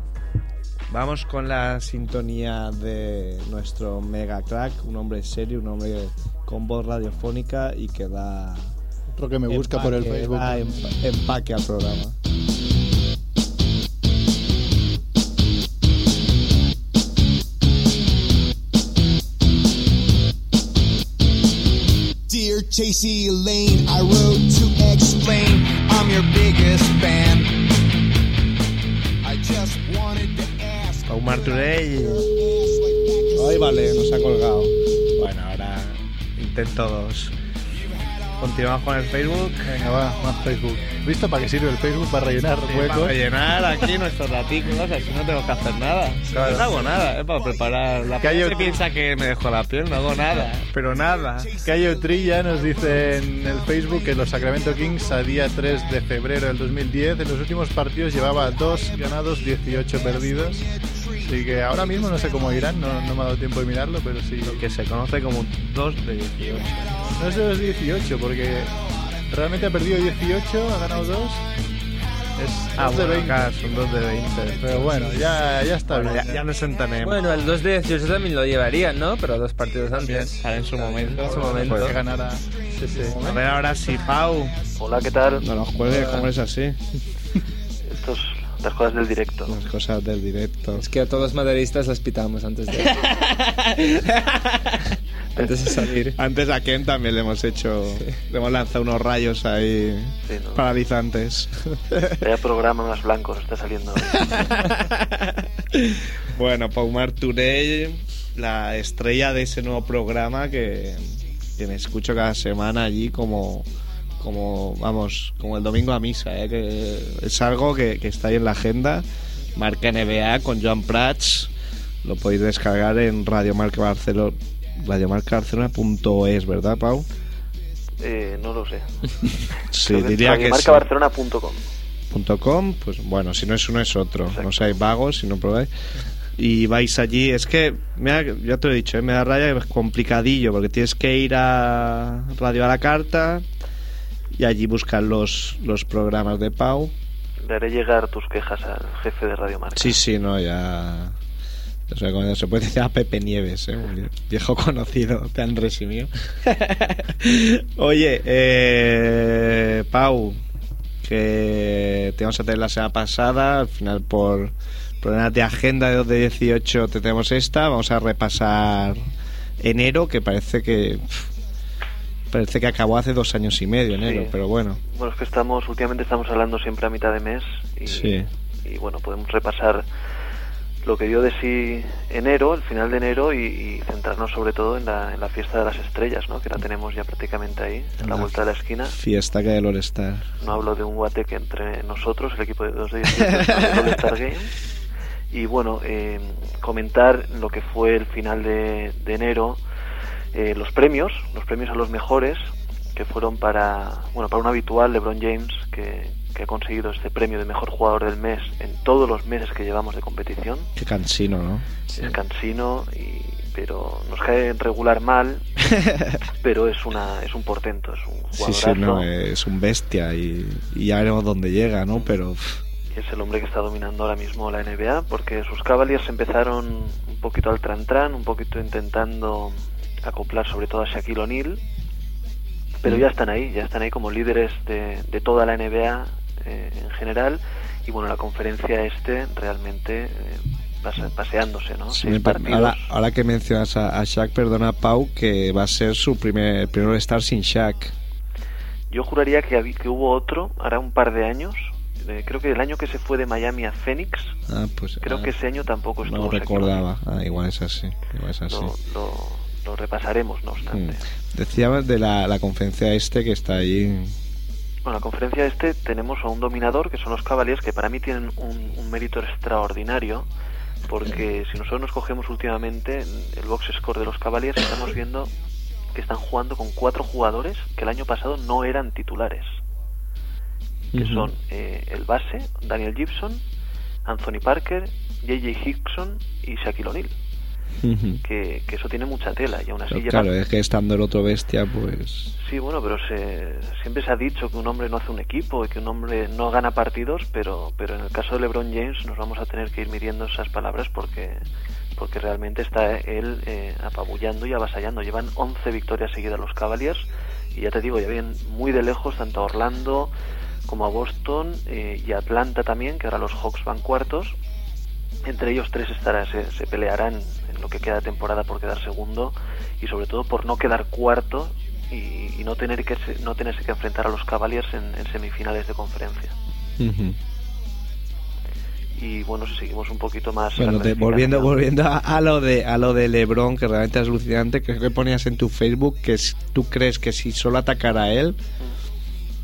Vamos con la sintonía de nuestro mega crack, un hombre serio, un hombre con voz radiofónica y que da Otro que me busca por el empaque, Facebook. da empa- empaque al programa. Dear Chasey Lane, I wrote to explain I'm your biggest fan. I just wanted Pau Marturell. Ay, vale, nos ha colgado. Bueno, ahora intento dos. Continuamos con el Facebook. Venga, va, más Facebook. ¿Visto para qué sirve el Facebook? Para rellenar Sí, huecos. para rellenar aquí nuestros artículos, así no tengo que hacer nada. Claro. No hago nada, es para preparar. La gente otro- piensa que me dejo la piel, no hago nada, pero nada. Cayo Trilla nos dice en el Facebook que los Sacramento Kings a día 3 de febrero del 2010 en los últimos partidos llevaba 2 ganados, 18 perdidos. Así que ahora mismo no sé cómo irán, no, no me ha dado tiempo de mirarlo, pero sí. Lo que se conoce como 2 de 18. No es de los 18, porque realmente ha perdido 18, ha ganado 2. Es Ah, 2 de bueno, 20. acá son 2 de 20. Pero bueno, ya, ya está bien. ya, ya nos entendemos. Bueno, el 2 de 18 también lo llevarían, ¿no? Pero dos partidos antes. Sale en su momento. En su momento. Pues que ganara. Sí, sí. A ver ahora sí, Pau. Hola, ¿qué tal? No nos cuelgues, ¿cómo es así? Estos, las cosas del directo. Las cosas del directo. Es que a todos los maderistas las pitamos antes de... Antes de salir. Antes a Ken también le hemos hecho. Le hemos lanzado unos rayos ahí Sí, ¿no? paralizantes. Vaya programa más blanco nos está saliendo bueno, Pau Marturell, la estrella de ese nuevo programa que, que me escucho cada semana allí como. Como, vamos, como el domingo a misa, ¿eh? que es algo que, que está ahí en la agenda. Marca NBA con Joan Prats. Lo podéis descargar en Radiomarca Barcelona. Radiomarcabarcelona.es, ¿verdad, Pau? Eh, no lo sé. Sí, diría que sí. .com, pues bueno, si no es uno es otro. No seáis vagos si no probáis. Y vais allí, es que, me da- ya te lo he dicho, ¿eh? me da raya que es complicadillo, porque tienes que ir a Radio a la Carta y allí buscar los, los programas de Pau. Le haré llegar tus quejas al jefe de Radio Marca. Sí, sí, no, ya... Se puede decir a Pepe Nieves, ¿eh? viejo conocido de Andrés y mío. Oye, eh, Pau, que te vamos a tener la semana pasada, al final por problemas de agenda de 2 de 18 te tenemos esta, vamos a repasar enero, que parece que pff, parece que acabó hace dos años y medio enero, Sí. pero bueno, Bueno, es que estamos, últimamente estamos hablando siempre a mitad de mes y, Sí. y bueno, podemos repasar lo que dio de sí enero, el final de enero y, y centrarnos sobre todo en la, en la fiesta de las estrellas, ¿no? Que la tenemos ya prácticamente ahí, en la La vuelta de la esquina. fiesta que hay del All-Star. No hablo de un guate que entre nosotros, el equipo de 2 de 18, el All-Star Game. Y bueno, eh, comentar lo que fue el final de, de enero, eh, los premios, los premios a los mejores, que fueron para, bueno, para un habitual, LeBron James, que, que ha conseguido este premio de mejor jugador del mes en todos los meses que llevamos de competición. Qué cansino, ¿no? Es cansino, y, pero nos cae regular mal, pero es una es un portento, es un Sí, jugadorazo. sí, no, es un bestia y, y ya veremos dónde llega, ¿no? Pero y es el hombre que está dominando ahora mismo la NBA, porque sus Cavaliers empezaron un poquito al tran-tran, un poquito intentando acoplar sobre todo a Shaquille O'Neal, pero ya están ahí, ya están ahí como líderes de, de toda la NBA eh, en general, y bueno, la conferencia este realmente eh, pase- paseándose, ¿no? sí, Seis partidos. ahora, ahora que mencionas a, a Shaq, perdona Pau, que va a ser su primer, primer estar sin Shaq. Yo juraría que, que hubo otro, hará un par de años, creo que el año que se fue de Miami a Phoenix, Ah, pues creo ah, que ese año tampoco estuvo no recordaba. Ah, igual es así, igual es así. Lo, lo, lo repasaremos, no obstante. Mm. Decíamos de la, la conferencia este que está ahí. Bueno, la conferencia este tenemos a un dominador, que son los Cavaliers, que para mí tienen un, un mérito extraordinario, porque si nosotros nos cogemos últimamente el box score de los Cavaliers, estamos viendo que están jugando con cuatro jugadores que el año pasado no eran titulares, que son eh, el base, Daniel Gibson, Anthony Parker, J.J. Hickson y Shaquille O'Neal, Que, que eso tiene mucha tela, y aún así Pero claro, es que estando el otro bestia, pues. Sí, bueno, pero se, siempre se ha dicho que un hombre no hace un equipo y que un hombre no gana partidos, pero, pero en el caso de LeBron James nos vamos a tener que ir midiendo esas palabras porque, porque realmente está él eh, apabullando y avasallando. Llevan 11 victorias seguidas los Cavaliers y ya te digo, ya vienen muy de lejos tanto a Orlando como a Boston eh, y a Atlanta también, que ahora los Hawks van cuartos. Entre ellos tres estará, se, se pelearán en lo que queda de temporada por quedar segundo y sobre todo por no quedar cuarto y, y no tener que no tenerse que enfrentar a los Cavaliers en, en semifinales de conferencia. Y bueno, si seguimos un poquito más. Bueno, la te- volviendo, volviendo a, a lo de a lo de LeBron, que realmente es alucinante, creo que ponías en tu Facebook que tú crees que si solo atacara a él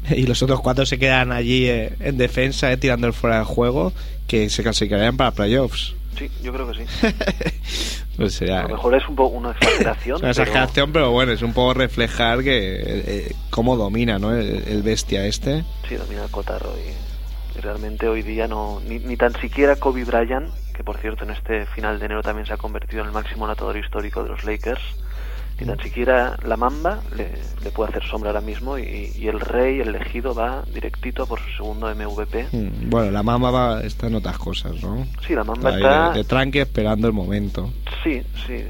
y los otros cuatro se quedan allí eh, en defensa, eh, tirando el fuera de juego, que se clasificarían para playoffs. Sí, yo creo que sí. Pues A lo mejor es un poco una exageración. una exageración, pero bueno, es un poco reflejar que eh, eh, cómo domina ¿no? el, el bestia este. Sí, domina el cotarro y, y realmente hoy día no ni, ni tan siquiera Kobe Bryant, que por cierto en este final de enero también se ha convertido en el máximo anotador histórico de los Lakers, ni tan siquiera la Mamba le, le puede hacer sombra ahora mismo y, y el Rey, el elegido, va directito por su segundo MVP. Mm, Bueno, la mamá va, está en otras cosas, ¿no? Sí, la Mamba Ahí está... de, de tranqui esperando el momento. Sí, sí.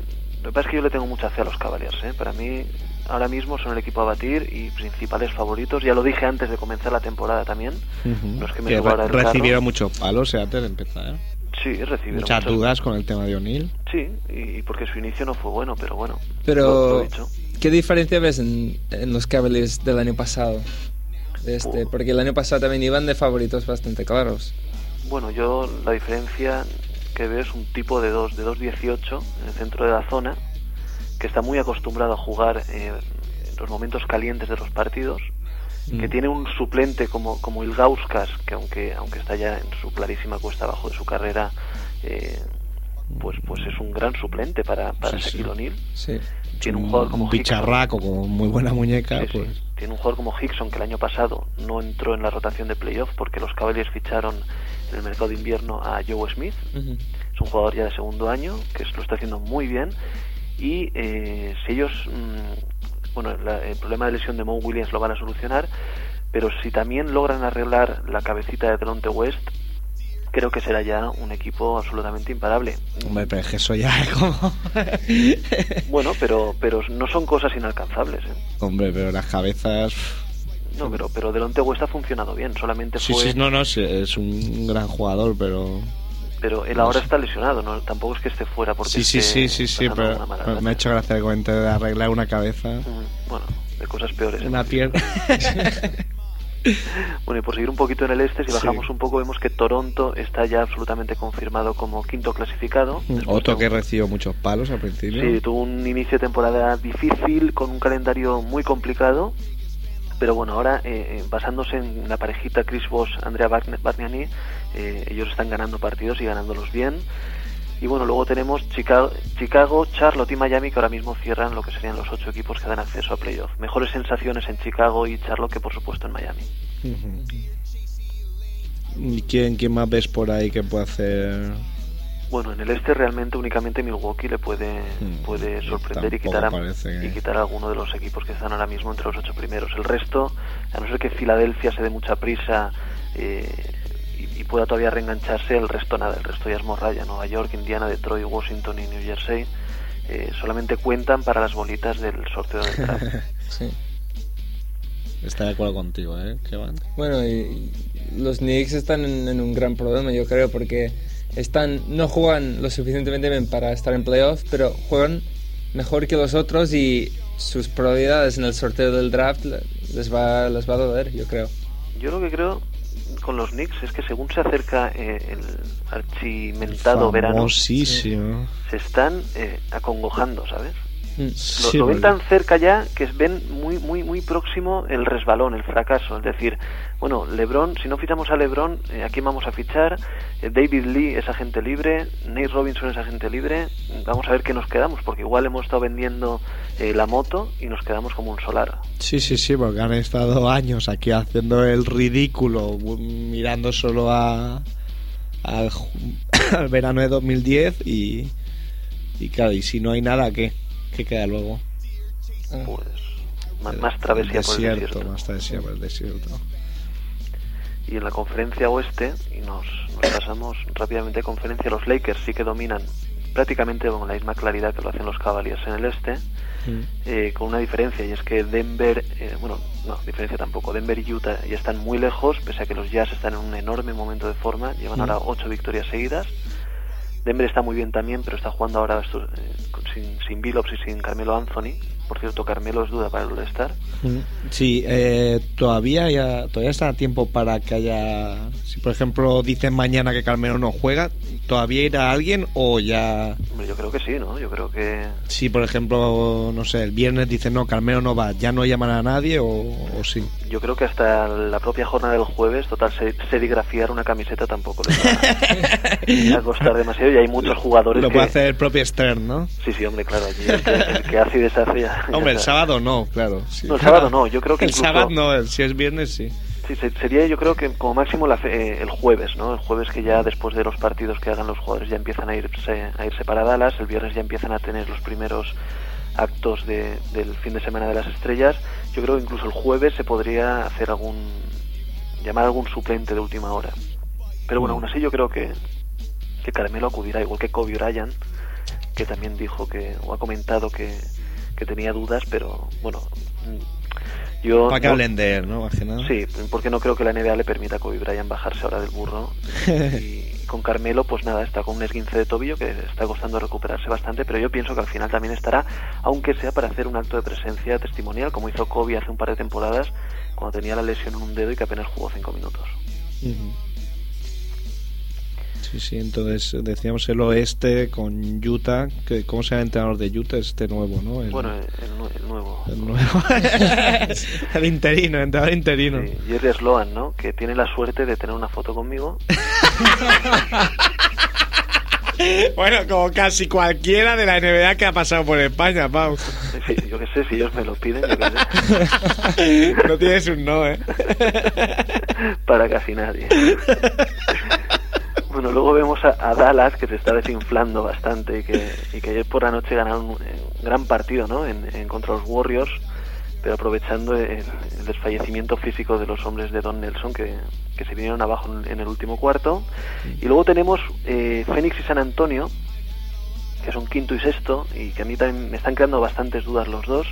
Lo que pasa es que yo le tengo mucha fe a los Cavaliers. ¿eh? Para mí, ahora mismo son el equipo a batir y principales favoritos. Ya lo dije antes de comenzar la temporada también. Ujú. No es que me Que re- recibieron muchos palos eh, antes de empezar. Sí, recibieron Muchas muchas- dudas con el tema de O'Neill. Sí, y porque su inicio no fue bueno, pero bueno. Pero, lo dicho. ¿qué diferencia ves en, en los Cavaliers del año pasado? De este, porque el año pasado también iban de favoritos bastante claros. Bueno, yo la diferencia que veo es un tipo de 2, de 2.18 en el centro de la zona, que está muy acostumbrado a jugar eh, en los momentos calientes de los partidos, que Mm. tiene un suplente como, como Ilgauskas, que aunque, aunque está ya en su clarísima cuesta abajo de su carrera, eh, pues, pues es un gran suplente para, para Sí, sí. Shaquille O'Neal. Sí. Tiene un jugador como un Hickson. bicharraco con muy buena muñeca, Sí, sí. pues Tiene un jugador como Hickson que el año pasado no entró en la rotación de playoff porque los Cavaliers ficharon en el mercado de invierno a Joe Smith. Es un jugador ya de segundo año que lo está haciendo muy bien. Y eh, si ellos, mm, bueno, la- el problema de lesión de Mo Williams lo van a solucionar, pero si también logran arreglar la cabecita de Delonte West, creo que será ya un equipo absolutamente imparable. hombre, pero es que eso ya es como Bueno, pero pero no son cosas inalcanzables. ¿eh? hombre, pero las cabezas No, pero pero Delonte West ha funcionado bien. Solamente Sí, fue sí, no, no, sí, es un gran jugador, pero pero él ahora está lesionado, no tampoco es que esté fuera porque sí, sí, sí, sí, pero me ha hecho gracia el comentario de arreglar una cabeza, Mm, bueno, de cosas peores. ¿eh? una pierna. Bueno, y por seguir un poquito en el este, si Sí. bajamos un poco, vemos que Toronto está ya absolutamente confirmado como quinto clasificado. Después Otro que un- recibió muchos palos al principio. Sí, tuvo un inicio de temporada difícil, con un calendario muy complicado. Pero bueno, ahora eh, eh, basándose en la parejita Chris Bosh, Andrea Bargnani, eh, ellos están ganando partidos y ganándolos bien. Y bueno, luego tenemos Chicago, Chicago, Charlotte y Miami que ahora mismo cierran lo que serían los ocho equipos que dan acceso a playoff. Mejores sensaciones en Chicago y Charlotte que por supuesto en Miami. ¿Y quién, quién más ves por ahí que puede hacer? Bueno, en el este realmente únicamente Milwaukee le puede, Hmm, puede sorprender y quitar, a, que- y quitar a alguno de los equipos que están ahora mismo entre los ocho primeros. El resto, a no ser que Filadelfia se dé mucha prisa eh, y, y pueda todavía reengancharse, el resto nada, el resto ya es morralla. Nueva York, Indiana, Detroit, Washington y New Jersey eh, solamente cuentan para las bolitas del sorteo del draft. Sí. Está de acuerdo contigo, ¿eh? Que van. Bueno, y y los Knicks están en, en un gran problema, yo creo, porque están no juegan lo suficientemente bien para estar en playoff, pero juegan mejor que los otros y sus probabilidades en el sorteo del draft le- les va, les va a doler, yo creo. Yo lo que creo con los Knicks es que según se acerca eh, el archimentado verano, se están eh, acongojando, ¿sabes? Mm. Lo, Sí, lo ven tan cerca ya que ven muy muy muy próximo el resbalón, el fracaso. Es decir, bueno, LeBron, si no fichamos a LeBron, eh, ¿a quién vamos a fichar? Eh, David Lee es agente libre, Nate Robinson es agente libre. Vamos a ver qué nos quedamos, porque igual hemos estado vendiendo eh, la moto y nos quedamos como un solar. Sí, sí, sí, porque han estado años aquí haciendo el ridículo, mirando solo a, al, al verano de 2010 y, y claro, y si no hay nada, ¿qué? ¿Qué queda luego? Ah. Pues más, travesía el por el desierto. Más travesía por el desierto. Y en la conferencia oeste, y nos, nos pasamos rápidamente a conferencia, los Lakers sí que dominan prácticamente con la misma claridad que lo hacen los Cavaliers en el este, eh, con una diferencia, y es que Denver, eh, bueno, no, diferencia tampoco, Denver y Utah ya están muy lejos, pese a que los Jazz están en un enorme momento de forma, llevan Mm. ahora ocho victorias seguidas. Denver está muy bien también, pero está jugando ahora eh, sin, sin Billups y sin Carmelo Anthony. Por cierto, Carmelo es duda para el All-Star. Sí, eh, todavía ya, todavía está a tiempo para que haya. Si por ejemplo dicen mañana que Carmelo no juega, ¿todavía irá alguien o ya.? Hombre, yo creo que sí, ¿no? Yo creo que Si por ejemplo, no sé, el viernes dicen no, Carmelo no va, ¿ya no llaman a nadie o, o sí? Yo creo que hasta la propia jornada del jueves, total, se- serigrafiar una camiseta tampoco les va a costar demasiado y hay muchos jugadores Lo que... puede hacer el propio Stern, ¿no? Sí, sí, hombre, claro, allí el que, el que hace y deshace ya... Hombre, el sábado no, claro. sí. No, el sábado no, yo creo que El incluso- sábado no, si es viernes sí. Sí, se- sería yo creo que como máximo la fe- eh, el jueves, ¿no? El jueves que ya después de los partidos que hagan los jugadores ya empiezan a irse, a irse para Dallas, el viernes ya empiezan a tener los primeros actos de- del fin de semana de las estrellas. Yo creo que incluso el jueves se podría hacer algún, llamar a algún suplente de última hora. Pero bueno, aún así yo creo que, que Carmelo acudirá, igual que Kobe Bryant, que también dijo que, o ha comentado que, que tenía dudas, pero bueno, mm, yo... Para que no- hablen de él, ¿no? Sí, porque no creo que la NBA le permita a Kobe Bryant bajarse ahora del burro y, y con Carmelo, pues nada, está con un esguince de tobillo que está costando recuperarse bastante, pero yo pienso que al final también estará, aunque sea para hacer un acto de presencia testimonial, como hizo Kobe hace un par de temporadas, cuando tenía la lesión en un dedo y que apenas jugó cinco minutos. Sí, sí, entonces decíamos el oeste con Utah, que ¿cómo se llama el entrenador de Utah? Este nuevo, ¿no? El, Bueno, el, nue- el nuevo. el nuevo. el interino, el entrenador interino. Sí, Jerry Sloan, ¿no? Que tiene la suerte de tener una foto conmigo. Bueno, como casi cualquiera de la NBA que ha pasado por España, Pau. Sí, yo qué sé, si ellos me lo piden, yo qué sé. No tienes un no, ¿eh? para casi nadie. Luego vemos a, Dallas que se está desinflando bastante y que, ayer por la noche ganaron un, eh, gran partido ¿no? en, contra los Warriors, pero aprovechando el, desfallecimiento físico de los hombres de Don Nelson que, se vinieron abajo en, en el último cuarto. Y luego tenemos eh, Phoenix y San Antonio, que son quinto y sexto, y que a mí también me están creando bastantes dudas los dos.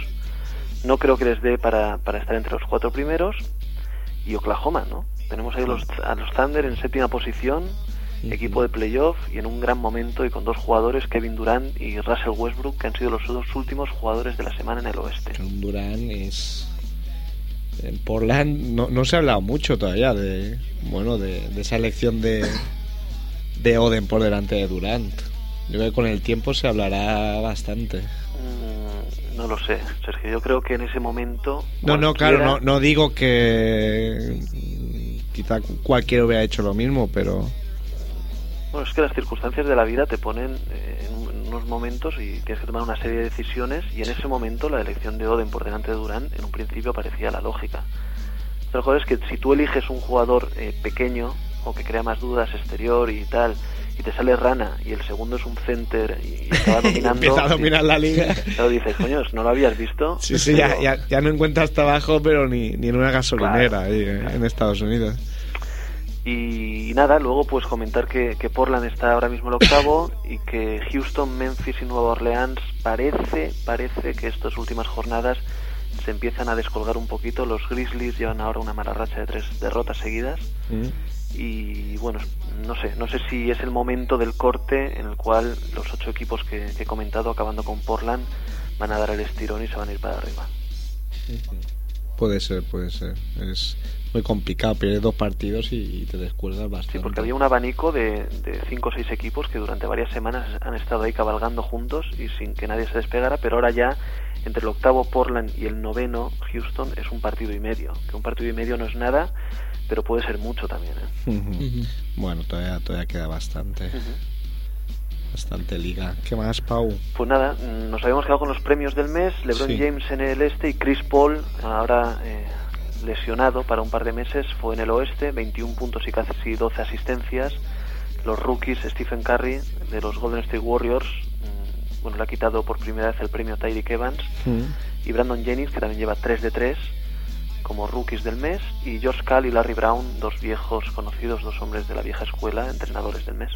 No creo que les dé para, para estar entre los cuatro primeros. Y Oklahoma, ¿no? Tenemos ahí los, a los Thunder en séptima posición, equipo de playoff y en un gran momento y con dos jugadores, Kevin Durant y Russell Westbrook, que han sido los dos últimos jugadores de la semana en el oeste. Durán es. En Portland no, no se ha hablado mucho todavía de. Bueno, de, de esa elección de. De Oden por delante de Durant. Yo creo que con el tiempo se hablará bastante. Mm, no lo sé, Sergio. Yo creo que en ese momento. No, no, claro, no, no digo que. Quizá cualquiera hubiera hecho lo mismo, pero. Bueno, es que las circunstancias de la vida te ponen eh, en, un- en unos momentos y tienes que tomar una serie de decisiones y en ese momento la elección de Oden por delante de Durán en un principio parecía la lógica. Pero joder, es que si tú eliges un jugador eh, pequeño o que crea más dudas exterior y tal y te sale Rana y el segundo es un center y, y dominando Empieza a dominar la liga. Claro, dices, coño, ¿no lo habías visto? Sí, sí, ya, Pero- ya, ya no encuentras trabajo, pero ni, ni en una gasolinera Claro. ahí, eh, en Estados Unidos. Y nada, luego pues comentar que, que Portland está ahora mismo el octavo y que Houston, Memphis y Nueva Orleans parece, parece que estas últimas jornadas se empiezan a descolgar un poquito. Los Grizzlies llevan ahora una mala racha de tres derrotas seguidas y bueno, no sé, no sé si es el momento del corte en el cual los ocho equipos que, que he comentado, acabando con Portland, van a dar el estirón y se van a ir para arriba. Puede ser, puede ser. Es muy complicado, pierdes dos partidos y, y te descuelgas bastante. Sí, porque había un abanico de, de cinco o seis equipos que durante varias semanas han estado ahí cabalgando juntos y sin que nadie se despegara, pero ahora ya entre el octavo Portland y el noveno Houston es un partido y medio, que un partido y medio no es nada, pero puede ser mucho también. ¿eh? Ujú. Bueno, todavía, todavía queda bastante. Bastante liga. ¿Qué más, Pau? Pues nada, mm, nos habíamos quedado con los premios del mes, LeBron Sí. James en el este y Chris Paul, ahora eh, lesionado para un par de meses, fue en el oeste, 21 puntos y casi 12 asistencias. Los rookies, Stephen Curry, de los Golden State Warriors, mm, bueno, le ha quitado por primera vez el premio Tyreek Evans, y Brandon Jennings, que también lleva 3 de 3 como rookies del mes, y George Cal y Larry Brown, dos viejos conocidos, dos hombres de la vieja escuela, entrenadores del mes.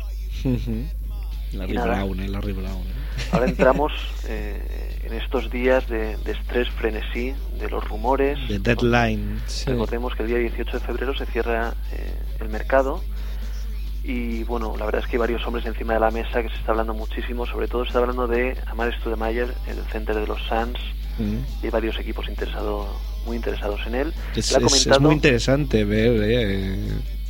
Larry Y nada. Brown, eh, Larry Brown. eh. Ahora entramos eh, en estos días de, de estrés, frenesí, de los rumores. The Deadline. Sí. Recordemos que el día 18 de febrero se cierra eh, el mercado y bueno, la verdad es que hay varios hombres encima de la mesa que se está hablando muchísimo, sobre todo se está hablando de Amar Stoudemire, el center de los Suns, Mm. y hay varios equipos interesados, muy interesados en él. Es, muy interesante ver, eh,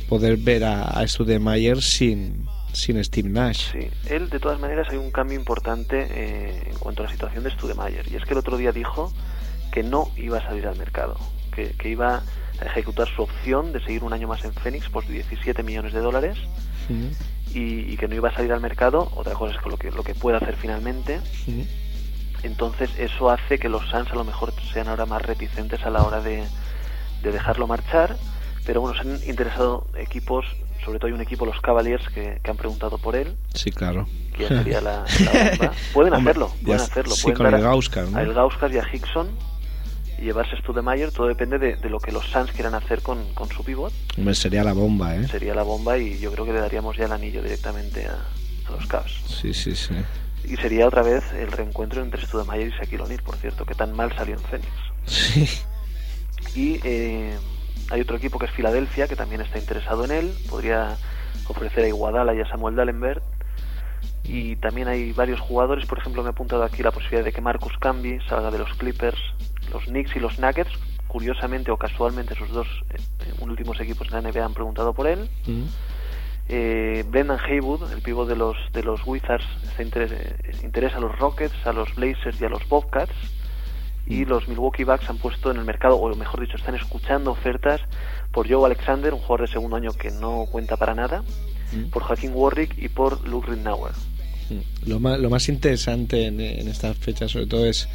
poder ver a, a Studemeyer sin, sin Steve Nash. Sí, él de todas maneras hay un cambio importante eh, en cuanto a la situación de Studemayer y es que el otro día dijo que no iba a salir al mercado, que, que iba a ejecutar su opción de seguir un año más en Phoenix por 17 millones de dólares y, y que no iba a salir al mercado, otra cosa es que lo que, lo que puede hacer finalmente, entonces eso hace que los Suns a lo mejor sean ahora más reticentes a la hora de, de dejarlo marchar, pero bueno, se han interesado equipos, sobre todo hay un equipo, los Cavaliers, que, que han preguntado por él, Sí, claro. que sería la, la bomba. Pueden hacerlo, pueden hacerlo. sí, pueden con el Gauskar, ¿no? A el Gauskar y a Hickson y llevarse Studemayer, todo depende de, de lo que los Suns quieran hacer con, con su pivot. Hombre, sería la bomba, ¿eh? Sería la bomba y yo creo que le daríamos ya el anillo directamente a, a los Cavs. Sí, sí, sí. Y sería otra vez el reencuentro entre Studemayer y Shaquille O'Neal, por cierto, que tan mal salió en Phoenix. Sí. Y eh, hay otro equipo que es Filadelfia, que también está interesado en él. Podría ofrecer a Iguadala y a Samuel Dallenberg. Y también hay varios jugadores, por ejemplo, me he apuntado aquí la posibilidad de que Marcus Camby salga de los Clippers, los Knicks y los Nuggets. Curiosamente o casualmente, esos dos eh, últimos equipos en la NBA han preguntado por él. Mm. Eh, Brendan Haywood, el pívot de los de los Wizards, eh, interesa a los Rockets, a los Blazers y a los Bobcats. Y los Milwaukee Bucks han puesto en el mercado, o mejor dicho, están escuchando ofertas por Joe Alexander, un jugador de segundo año que no cuenta para nada, por Joaquín Warwick y por Luke Rittenauer. Mm. Lo más, lo más interesante en, en estas fechas, sobre todo, es,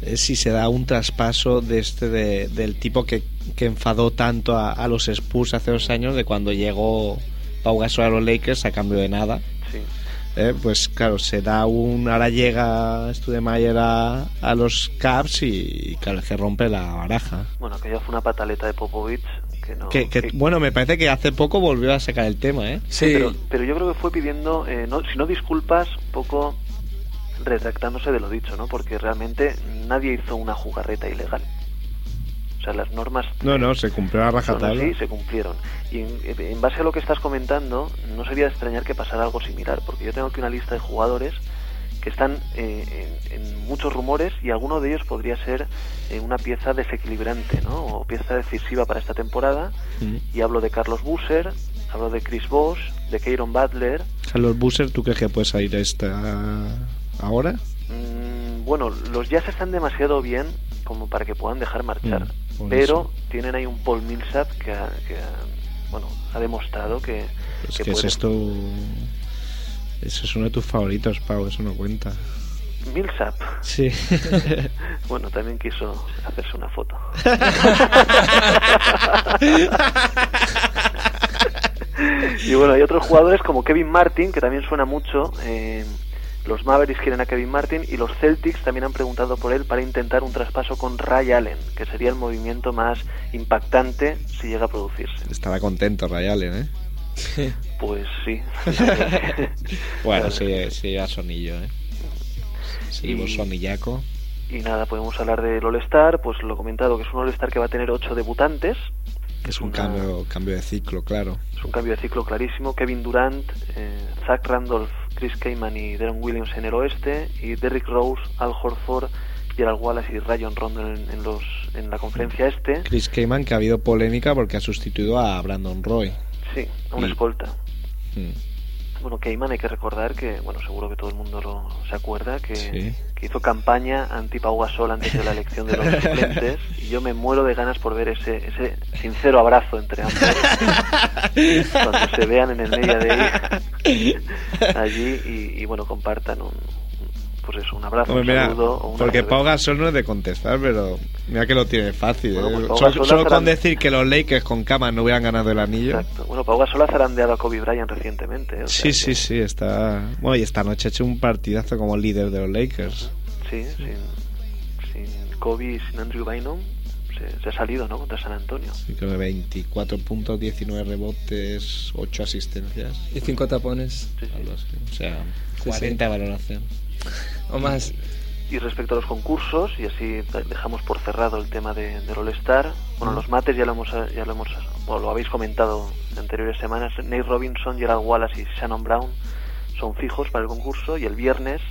es si se da un traspaso de este de- del tipo que, que enfadó tanto a, a los Spurs hace dos años, de cuando llegó Pau Gasol a los Lakers a cambio de nada. Sí. Eh, pues claro, se da un. Ahora llega Studemayer a, a los Caps y, claro, se rompe la baraja. Bueno, que ya fue una pataleta de Popovich que no... Que, que, que- bueno, me parece que hace poco volvió a sacar el tema, ¿eh? Sí, pero, pero yo creo que fue pidiendo, eh, no, si no disculpas, un poco retractándose de lo dicho, ¿no? Porque realmente nadie hizo una jugarreta ilegal. O sea, las normas No, no, se cumplió la son rajatabla. así, se cumplieron. Y en, en base a lo que estás comentando, no sería de extrañar que pasara algo similar, porque yo tengo aquí una lista de jugadores que están eh, en, en muchos rumores y alguno de ellos podría ser eh, una pieza desequilibrante, ¿no? O pieza decisiva para esta temporada. Mm. Y hablo de Carlos Busser, hablo de Chris Bosh, de Kieron Butler. Carlos Busser, ¿tú crees que puede salir esta ahora? Mm, bueno, los Jazz están demasiado bien como para que puedan dejar marchar. Mm, pero tienen ahí un Paul Millsap que, ha, que ha- bueno, ha demostrado que, Pues que que es esto. Eso es uno de tus favoritos, Pau, eso no cuenta. Millsap, Sí. bueno, también quiso hacerse una foto. y bueno, hay otros jugadores como Kevin Martin, que también suena mucho. eh, los Mavericks quieren a Kevin Martin y los Celtics también han preguntado por él para intentar un traspaso con Ray Allen, que sería el movimiento más impactante si llega a producirse. Estará contento Ray Allen, ¿eh? Pues sí. Bueno, sí, sí, a sonillo, ¿eh? Seguimos Y- sonillaco. Y nada, podemos hablar del All-Star, pues lo he comentado, que es un All-Star que va a tener ocho debutantes. Es un una- cambio, cambio de ciclo, claro. Es un cambio de ciclo clarísimo. Kevin Durant, eh, Zach Randolph, Chris Kaman y Deron Williams en el oeste, y Derrick Rose, Al Horford, Gerald Wallace y Rayon Rondo en, en los, en la conferencia este. Chris Kaman, que ha habido polémica porque ha sustituido a Brandon Roy. Sí, a una Y- escolta. Mm. Bueno, Kaman hay que recordar que, bueno, seguro que todo el mundo lo, se acuerda, que, Sí. que hizo campaña anti Pau Gasol antes de la elección de los suplentes y yo me muero de ganas por ver ese, ese sincero abrazo entre ambos cuando se vean en el media de allí y, y, bueno, compartan un, pues eso, un abrazo, Hombre, un mira, saludo porque cerveza. Pau Gasol no es de contestar, pero mira que lo tiene fácil. Bueno, ¿eh? pues Pau Solo- solo con decir que los Lakers con Kaman no hubieran ganado el anillo. Exacto. Bueno, Pau Gasol ha zarandeado a Kobe Bryant recientemente. o sea Sí, sí, que- sí, está. Bueno, y esta noche ha hecho un partidazo como líder de los Lakers. Sí, sin, sin Kobe y sin Andrew Bynum se, se ha salido, ¿no? Contra San Antonio. Sí, creo que 24 puntos, 19 rebotes, 8 asistencias. y cinco tapones Sí, sí. O sea, Sí, 40 de valoración. O más. Y respecto a los concursos, y así dejamos por cerrado el tema de, del All-Star, bueno, los mates ya lo hemos, ya lo hemos, bueno, lo habéis comentado en anteriores semanas, Nate Robinson, Gerald Wallace y Shannon Brown son fijos para el concurso, y el viernes,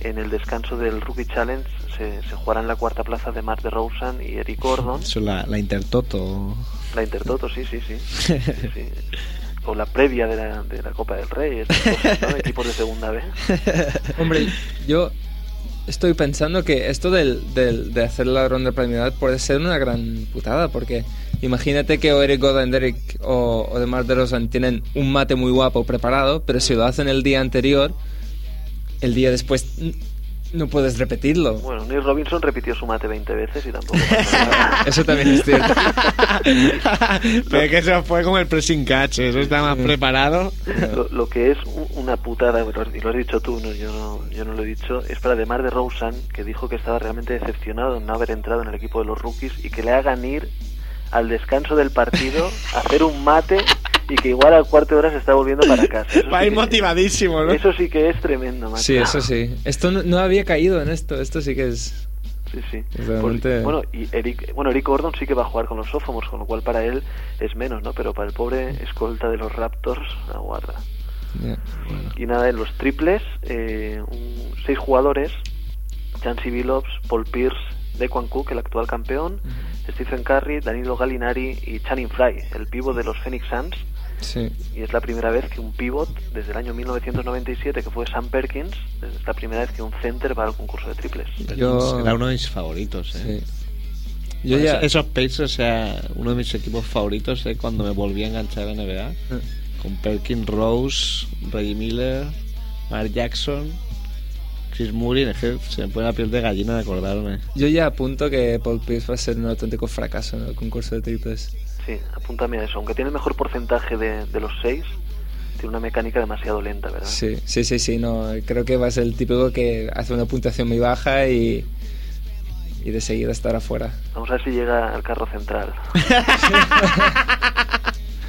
en el descanso del Rookie Challenge, se, se jugarán la cuarta plaza de Mark DeRozan y Eric Gordon, Eso es la, la Intertoto. la Intertoto, sí, sí, sí, sí, sí. O la previa de la, de la Copa del Rey, cosas, ¿no? equipos de segunda B. Hombre, yo estoy pensando que esto del, del- de hacer la ronda preliminar puede ser una gran putada, porque imagínate que o Eric Derek o, o DeMar DeRozan tienen un mate muy guapo preparado, pero si lo hacen el día anterior, el día después no puedes repetirlo. Bueno, Neil Robinson repitió su mate 20 veces y tampoco. Eso también es cierto. Pero es que eso fue como el pressing catch, eso está más preparado. Lo, lo que es una putada, lo has, y lo has dicho tú, no, yo, no, yo no lo he dicho, es para Demar de Rosen, que dijo que estaba realmente decepcionado en no haber entrado en el equipo de los rookies y que le hagan ir al descanso del partido hacer un mate y que igual al cuarto de hora se está volviendo para casa. Eso Va a sí ir que- motivadísimo, ¿no? Eso sí que es tremendo, macho. Sí, eso sí. Esto no, no había caído en esto. Esto sí que es Sí, sí. Realmente- Pues, bueno, y Eric, bueno, Eric Gordon sí que va a jugar con los sophomores, con lo cual para él es menos, ¿no? Pero para el pobre escolta de los Raptors, aguarda. Ya. Y nada, en los triples, eh, un- seis jugadores, Chansey Billups, Paul Pierce, Dequan Cook, el actual campeón, Stephen Curry, Danilo Gallinari y Channing Frye, el pívot de los Phoenix Suns. Sí. Y es la primera vez que un pivot, desde el año 1997, que fue Sam Perkins, es la primera vez que un center va al concurso de triples. Yo- Era uno de mis favoritos, ¿eh? Sí. Yo ya... Esos Pacers, o sea, uno de mis equipos favoritos, ¿eh? Cuando me volví a enganchar a NBA. Eh. Con Perkins Rose, Reggie Miller, Mark Jackson, Chris Mullin. Es que se me pone la piel de gallina de acordarme. Yo ya apunto que Paul Pierce va a ser un auténtico fracaso en el concurso de triples. Sí, apúntame a eso. Aunque tiene el mejor porcentaje de, de los seis, tiene una mecánica demasiado lenta, ¿verdad? Sí, sí, sí, sí, no. Creo que va a ser el típico que hace una puntuación muy baja y, y de seguida estar afuera. Vamos a ver si llega al carro central.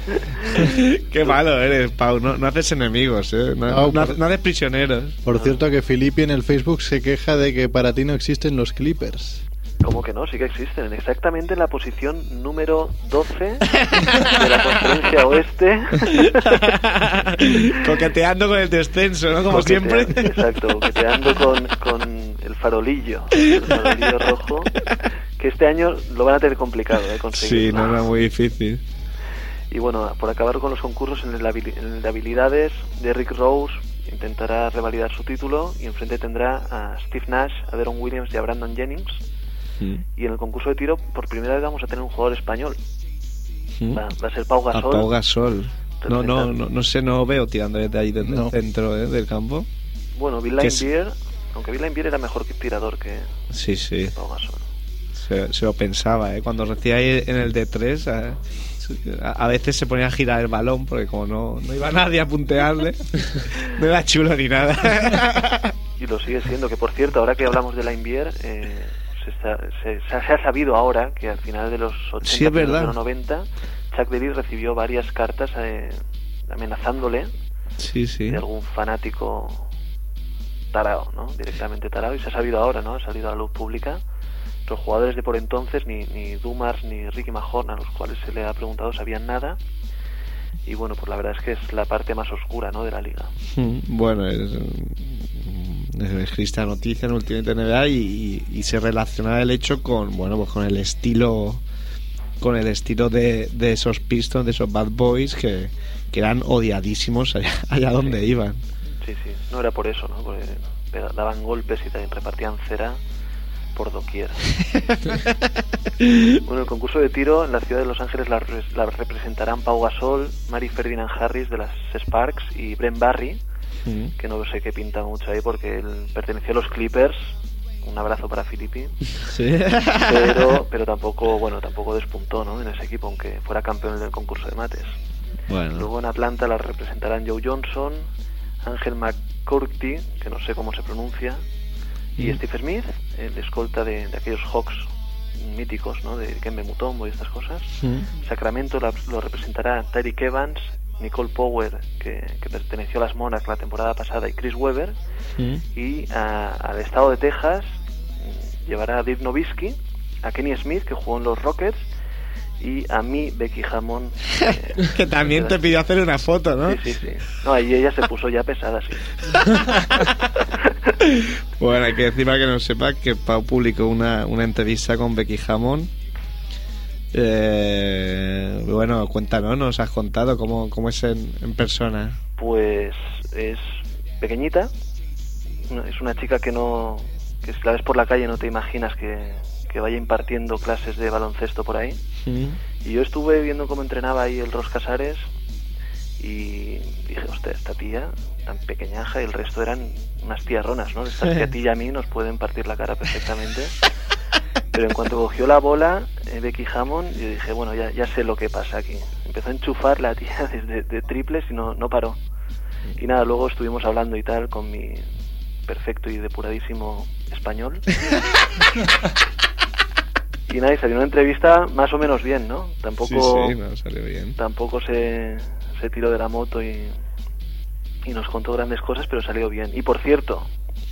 Qué malo eres, Pau. No, no haces enemigos, ¿eh? No, Pau, no- por- no haces prisioneros. Por cierto, que Filippi en el Facebook se queja de que para ti no existen los Clippers. ¿Cómo que no? Sí que existen. Exactamente en la posición número 12 de la conferencia oeste. Coqueteando con el descenso, ¿no? Como Coquetea- siempre. Exacto, coqueteando con, con el farolillo, el farolillo rojo, que este año lo van a tener complicado de conseguir. Sí, no era muy difícil. Y bueno, por acabar con los concursos en el, habili- en el de habilidades, Derrick Rose intentará revalidar su título y enfrente tendrá a Steve Nash, a Deron Williams y a Brandon Jennings. Y en el concurso de tiro, por primera vez vamos a tener un jugador español. Va, va a ser Pau A Gasol. Pau Gasol. No, no, no, no sé, no veo tirando desde ahí, desde No. el centro ¿eh? del campo. Bueno, Bill Laimbeer, aunque Bill Laimbeer era mejor que tirador que Sí, sí. Pau Gasol. Se, se lo pensaba, ¿eh? Cuando ahí en el D3, a, a veces se ponía a girar el balón porque como no, no iba nadie a puntearle, no era chulo ni nada. Y lo sigue siendo, que por cierto, ahora que hablamos de Laimbeer, eh, se, está- se- ha- se ha sabido ahora que al final de los 80 Sí, es verdad. de los 90, Chuck Davis recibió varias cartas eh, amenazándole Sí, sí. de algún fanático tarao, ¿no? Directamente tarao, y se ha sabido ahora, ¿no? Ha salido a la luz pública. Los jugadores de por entonces, ni, ni Dumars ni Ricky Mahorn, a los cuales se le ha preguntado, sabían nada. Y bueno, pues la verdad es que es la parte más oscura, ¿no? De la liga. Bueno, es, mm, es esta noticia en Ultimate NBA y, y- y se relaciona el hecho con, bueno, pues con el estilo con el estilo de, de esos Pistons, de esos Bad Boys que, que eran odiadísimos allá, allá donde iban. Sí, sí, no era por eso, ¿no? Porque daban golpes y también repartían cera por doquier. bueno, el concurso de tiro en la ciudad de Los Ángeles la, la representarán Pau Gasol, Mary Ferdinand Harris de las Sparks y Brent Barry, Mm. que no sé qué pinta mucho ahí porque él perteneció a los Clippers. Un abrazo para Filippi. Sí. Pero, pero tampoco, bueno, tampoco despuntó, ¿no? En ese equipo, aunque fuera campeón del concurso de mates. Bueno, Luego en Atlanta la representarán Joe Johnson, Ángel McCourty, que no sé cómo se pronuncia, y. Steve Smith, el escolta de, de aquellos Hawks míticos, ¿no? De Kembe Mutombo y estas cosas. Sacramento la- lo representará Tyreek Evans, Nicole Power, que, que perteneció a las Monarchs la temporada pasada, y Chris Webber. Mm. Y a- al estado de Texas mm, llevará a Dirk Nowitzki, a Kenny Smith, que jugó en los Rockets, y a mí, Becky Hammond. eh, que también te pidió hacer una foto, ¿no? Sí, sí, sí. No, ahí ella se puso ya pesada, sí. Bueno, hay que decir para que no sepa que Pau publicó una, una entrevista con Becky Hammond. Eh, bueno, cuéntanos, nos has contado cómo, cómo es en, en persona. Pues es pequeñita, es una chica que no, que si la ves por la calle no te imaginas que, que vaya impartiendo clases de baloncesto por ahí. Mm. Y yo estuve viendo cómo entrenaba ahí el Ros Casares y dije, hostia, esta tía tan pequeñaja y el resto eran unas tiarronas, ¿no? Estas que a ti y a mí nos pueden partir la cara perfectamente. Pero en cuanto cogió la bola, eh, Becky Hammond, yo dije, bueno, ya, ya sé lo que pasa aquí. Empezó a enchufar la tía desde de triples y no, no paró. Y nada, luego estuvimos hablando y tal con mi perfecto y depuradísimo español. y nada, y salió una entrevista más o menos bien, ¿no? Tampoco, Sí, sí, no, salió bien. tampoco se, se tiró de la moto y, y nos contó grandes cosas, pero salió bien. Y por cierto,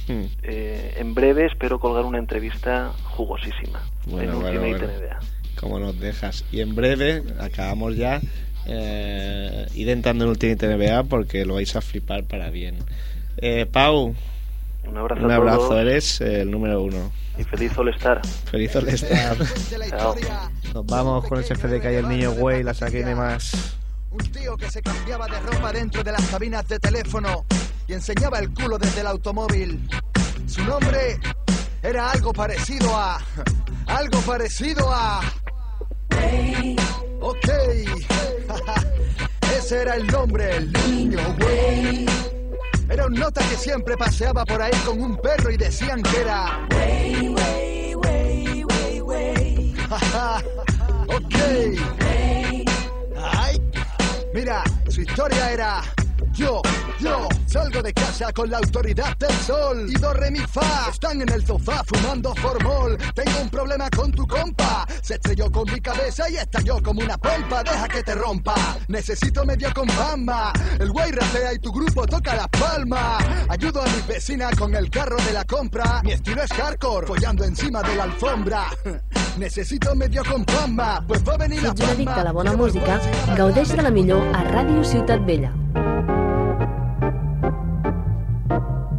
Hmm. Eh, en breve espero colgar una entrevista jugosísima Bueno, en bueno, Ultimate bueno. NBA. Como nos dejas. Y en breve, acabamos ya, eh, ir entrando en Ultimate NBA porque lo vais a flipar para bien. Eh, Pau, Un abrazo un a abrazo, todos eres el número uno. y feliz All Star. Feliz All-Star. de. Nos vamos con ese FDK y el niño güey, la saqué más. Un tío que se cambiaba de ropa dentro de las cabinas de teléfono y enseñaba el culo desde el automóvil. Su nombre era algo parecido a... Algo parecido a... Ok. Ese era el nombre, el niño güey. Era un nota que siempre paseaba por ahí con un perro y decían que era... ok. Ay, mira, su historia era yo, yo salgo de casa con la autoridad del sol y do re mi fa están en el sofá fumando formol. Tengo un problema con tu compa, se estrelló con mi cabeza y estalló como una pompa. Deja que te rompa, necesito medio con fama. El güey rapea y tu grupo toca la palma. Ayudo a mi vecina con el carro de la compra. Mi estilo es hardcore, follando encima de la alfombra. Necesito medio con fama, pues va a venir Si la un addicte a la bona fama. música, gaudeix de la millor a Ràdio Ciutat Vella.